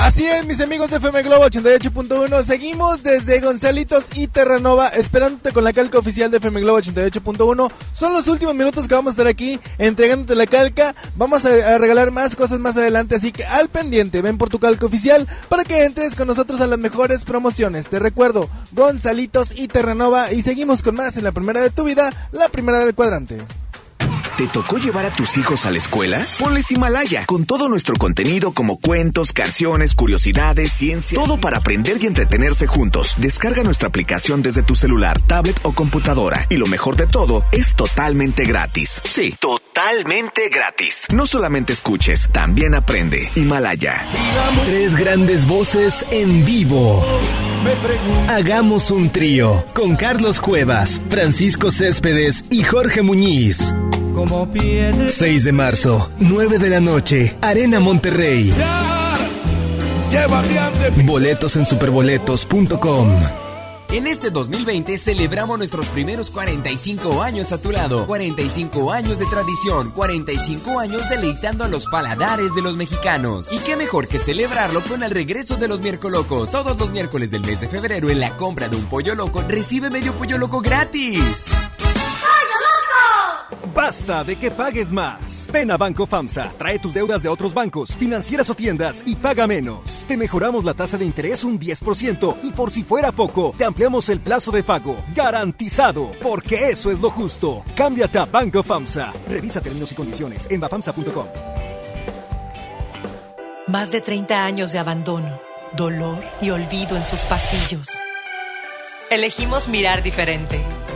Así es, mis amigos de FM Globo 88.1. Seguimos desde Gonzalitos y Terranova, esperándote con la calca oficial de FM Globo 88.1. Son los últimos minutos que vamos a estar aquí entregándote la calca. Vamos a, a, regalar más cosas más adelante, así que al pendiente, ven por tu calca oficial para que entres con nosotros a las mejores promociones. Te recuerdo, Gonzalitos y Terranova. Y seguimos con más en la primera de tu vida, la primera del cuadrante. ¿Te tocó llevar a tus hijos a la escuela? Ponles Himalaya, con todo nuestro contenido como cuentos, canciones, curiosidades, ciencia, todo para aprender y entretenerse juntos. Descarga nuestra aplicación desde tu celular, tablet o computadora. Y lo mejor de todo, es totalmente gratis. Sí, totalmente gratis. No solamente escuches, también aprende. Himalaya. Tres grandes voces en vivo. Hagamos un trío con Carlos Cuevas, Francisco Céspedes y Jorge Muñiz. 6 de marzo, 9 de la noche, Arena Monterrey. Boletos en superboletos.com. En este 2020 celebramos nuestros primeros 45 años a tu lado. 45 años de tradición, 45 años deleitando a los paladares de los mexicanos. Y qué mejor que celebrarlo con el regreso de los miércolocos. Todos los miércoles del mes de febrero en la compra de un pollo loco recibe medio pollo loco gratis. Basta de que pagues más. Ven a Banco FAMSA, trae tus deudas de otros bancos, financieras o tiendas y paga menos. Te mejoramos la tasa de interés un 10% y por si fuera poco, te ampliamos el plazo de pago. Garantizado, porque eso es lo justo. Cámbiate a Banco FAMSA. Revisa términos y condiciones en bafamsa.com. Más de 30 años de abandono, dolor y olvido en sus pasillos. Elegimos mirar diferente.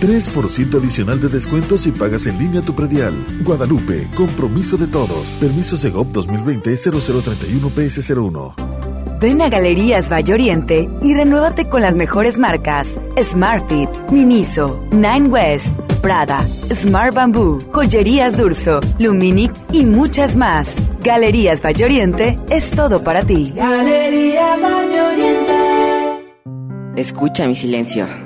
3% adicional de descuento si pagas en línea tu predial. Guadalupe, compromiso de todos. Permiso Segov 2020-0031-PS01. Ven a Galerías Valle Oriente y renuévate con las mejores marcas: Smartfit, Miniso, Nine West, Prada, Smart Bamboo, Joyerías Durso, Luminic y muchas más. Galerías Valle Oriente es todo para ti. Galerías Valle Oriente. Escucha mi silencio.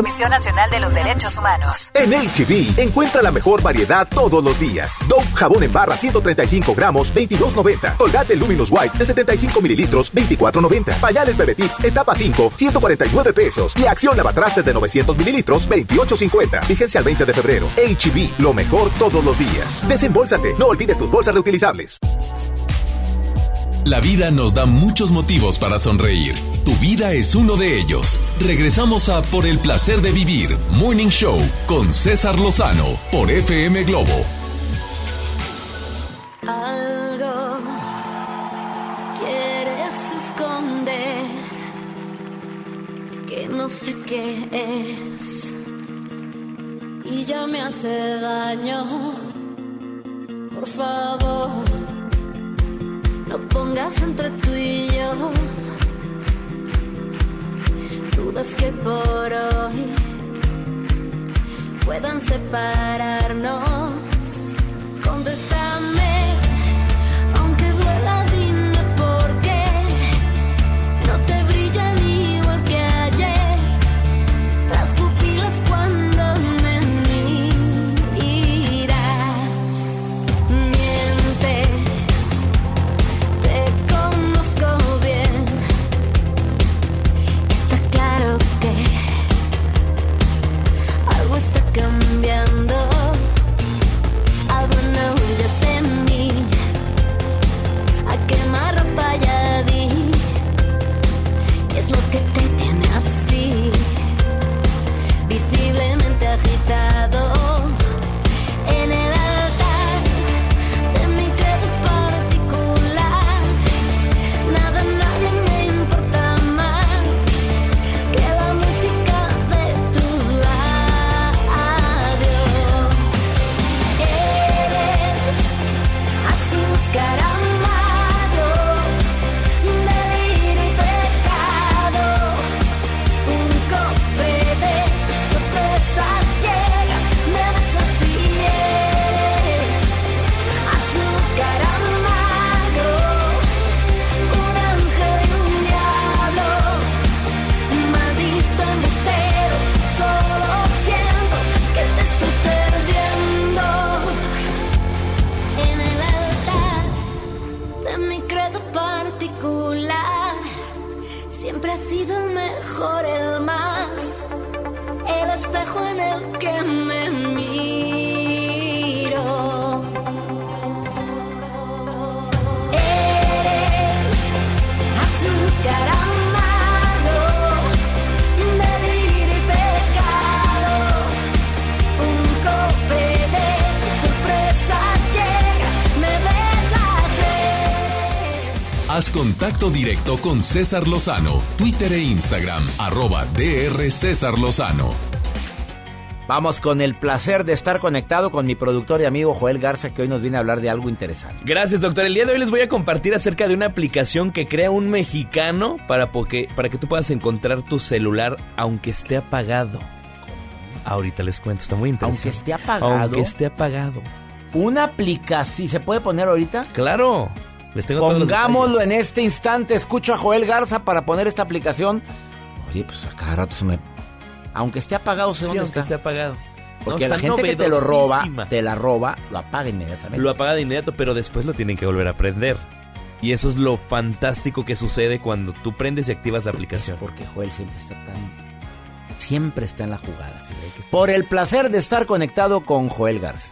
Comisión Nacional de los Derechos Humanos. En HB, encuentra la mejor variedad todos los días. Dove jabón en barra 135 gramos, 22.90. Colgate Luminous White de 75 mililitros, 24.90. Pañales Bebe Tips, etapa 5, 149 pesos. Y acción lavatrastes de 900 mililitros, 28.50. Fíjense al 20 de febrero. HB, lo mejor todos los días. Desembolsate, no olvides tus bolsas reutilizables. La vida nos da muchos motivos para sonreír. Tu vida es uno de ellos. Regresamos a Por el placer de vivir, Morning Show, con César Lozano, por FM Globo. Algo quieres esconder que no sé qué es y ya me hace daño. Por favor no pongas entre tú y yo dudas que por hoy puedan separarnos. Contéstame. Contacto directo con César Lozano, Twitter e Instagram, arroba DR César Lozano. Vamos con el placer de estar conectado con mi productor y amigo Joel Garza, que hoy nos viene a hablar de algo interesante. Gracias, doctor. El día de hoy les voy a compartir acerca de una aplicación que crea un mexicano para, para que tú puedas encontrar tu celular aunque esté apagado. Ahorita les cuento, está muy interesante. Aunque esté apagado. Aunque esté apagado. Una aplicación, ¿se puede poner ahorita? Claro. Pongámoslo en este instante. Escucho a Joel Garza para poner esta aplicación. Oye, pues a cada rato se me. Aunque esté apagado, sé dónde está. esté apagado. Porque la gente que te lo roba, te la roba, lo apaga inmediatamente. Lo apaga de inmediato, pero después lo tienen que volver a prender. Y eso es lo fantástico que sucede cuando tú prendes y activas la aplicación. porque Joel siempre está tan. Siempre está en la jugada. Por el placer de estar conectado con Joel Garza.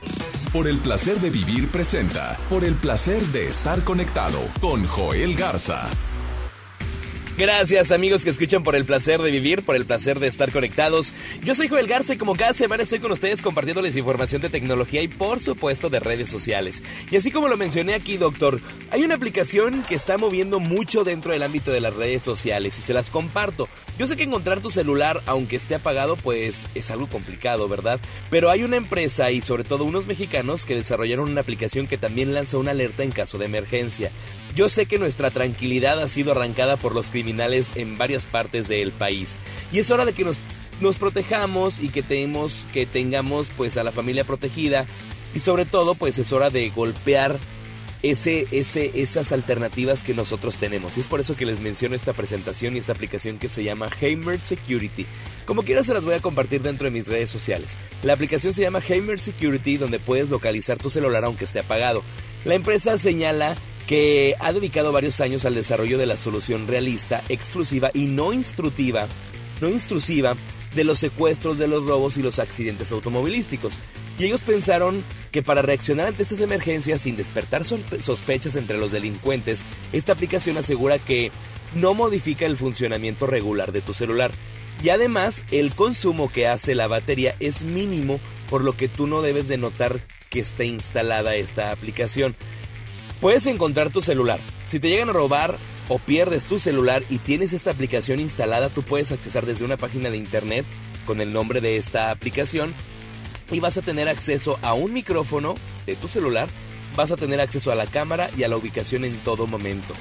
Por el placer de vivir presenta. Por el placer de estar conectado con Joel Garza. Gracias amigos que escuchan por el placer de vivir, por el placer de estar conectados. Yo soy Joel Garza y como cada semana estoy con ustedes compartiéndoles información de tecnología y por supuesto de redes sociales. Y así como lo mencioné aquí, doctor, hay una aplicación que está moviendo mucho dentro del ámbito de las redes sociales y se las comparto. Yo sé que encontrar tu celular, aunque esté apagado, pues es algo complicado, ¿verdad? Pero hay una empresa y sobre todo unos mexicanos que desarrollaron una aplicación que también lanza una alerta en caso de emergencia. Yo sé que nuestra tranquilidad ha sido arrancada por los criminales en varias partes del país y es hora de que nos, protejamos y que, tenemos, que tengamos pues a la familia protegida y sobre todo pues es hora de golpear ese, ese, esas alternativas que nosotros tenemos. Y es por eso que les menciono esta presentación y esta aplicación que se llama Hammer Security. Como quiera se las voy a compartir dentro de mis redes sociales. La aplicación se llama Hammer Security donde puedes localizar tu celular aunque esté apagado. La empresa señala que ha dedicado varios años al desarrollo de la solución realista, exclusiva y no instructiva, no intrusiva de los secuestros, de los robos y los accidentes automovilísticos. Y ellos pensaron que para reaccionar ante estas emergencias sin despertar sospechas entre los delincuentes, esta aplicación asegura que no modifica el funcionamiento regular de tu celular. Y además, el consumo que hace la batería es mínimo, por lo que tú no debes de notar que esté instalada esta aplicación. Puedes encontrar tu celular. Si te llegan a robar o pierdes tu celular y tienes esta aplicación instalada, tú puedes accesar desde una página de internet con el nombre de esta aplicación y vas a tener acceso a un micrófono de tu celular, vas a tener acceso a la cámara y a la ubicación en todo momento.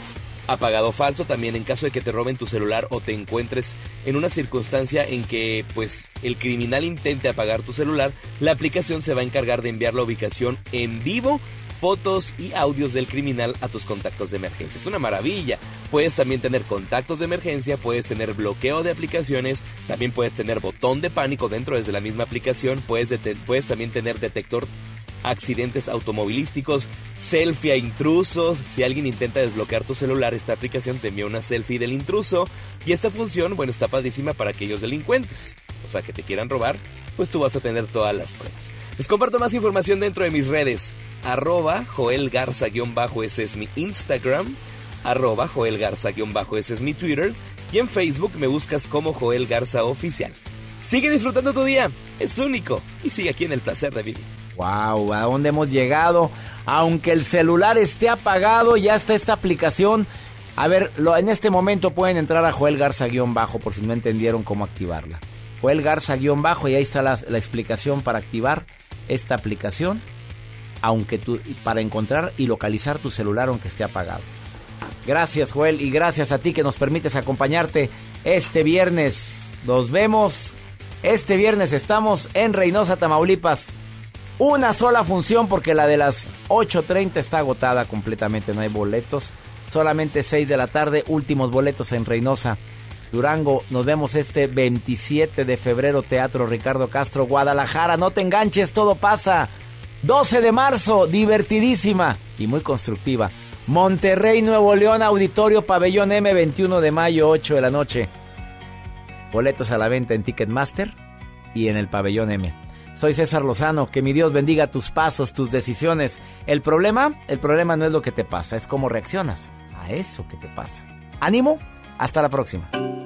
Apagado falso también en caso de que te roben tu celular o te encuentres en una circunstancia en que pues el criminal intente apagar tu celular, la aplicación se va a encargar de enviar la ubicación en vivo fotos y audios del criminal a tus contactos de emergencia. Es una maravilla. Puedes también tener contactos de emergencia, puedes tener bloqueo de aplicaciones, también puedes tener botón de pánico dentro desde la misma aplicación, puedes, puedes también tener detector accidentes automovilísticos, selfie a intrusos. Si alguien intenta desbloquear tu celular, esta aplicación te envía una selfie del intruso. Y esta función, bueno, está padrísima para aquellos delincuentes. O sea, que te quieran robar, pues tú vas a tener todas las pruebas. Les comparto más información dentro de mis redes. Arroba Joel Garza-bajo, ese es mi Instagram. Arroba Joel Garza-bajo, ese es mi Twitter. Y en Facebook me buscas como Joel Garza Oficial. Sigue disfrutando tu día, es único. Y sigue aquí en el placer de vivir. Wow, ¿a dónde hemos llegado? Aunque el celular esté apagado, ya está esta aplicación. A ver, en este momento pueden entrar a Joel Garza-bajo por si no entendieron cómo activarla. Joel Garza-bajo y ahí está la explicación para activar esta aplicación aunque tú, para encontrar y localizar tu celular aunque esté apagado. Gracias Joel y gracias a ti que nos permites acompañarte este viernes. Nos vemos. Este viernes estamos en Reynosa, Tamaulipas. Una sola función porque la de las 8.30 está agotada completamente, no hay boletos. Solamente 6 de la tarde, últimos boletos en Reynosa. Durango, nos vemos este 27 de febrero, Teatro Ricardo Castro, Guadalajara. No te enganches, todo pasa. 12 de marzo, divertidísima y muy constructiva. Monterrey, Nuevo León, Auditorio Pabellón M, 21 de mayo, 8 de la noche. Boletos a la venta en Ticketmaster y en el Pabellón M. Soy César Lozano, que mi Dios bendiga tus pasos, tus decisiones. El problema, el problema no es lo que te pasa, es cómo reaccionas a eso que te pasa. Ánimo, hasta la próxima.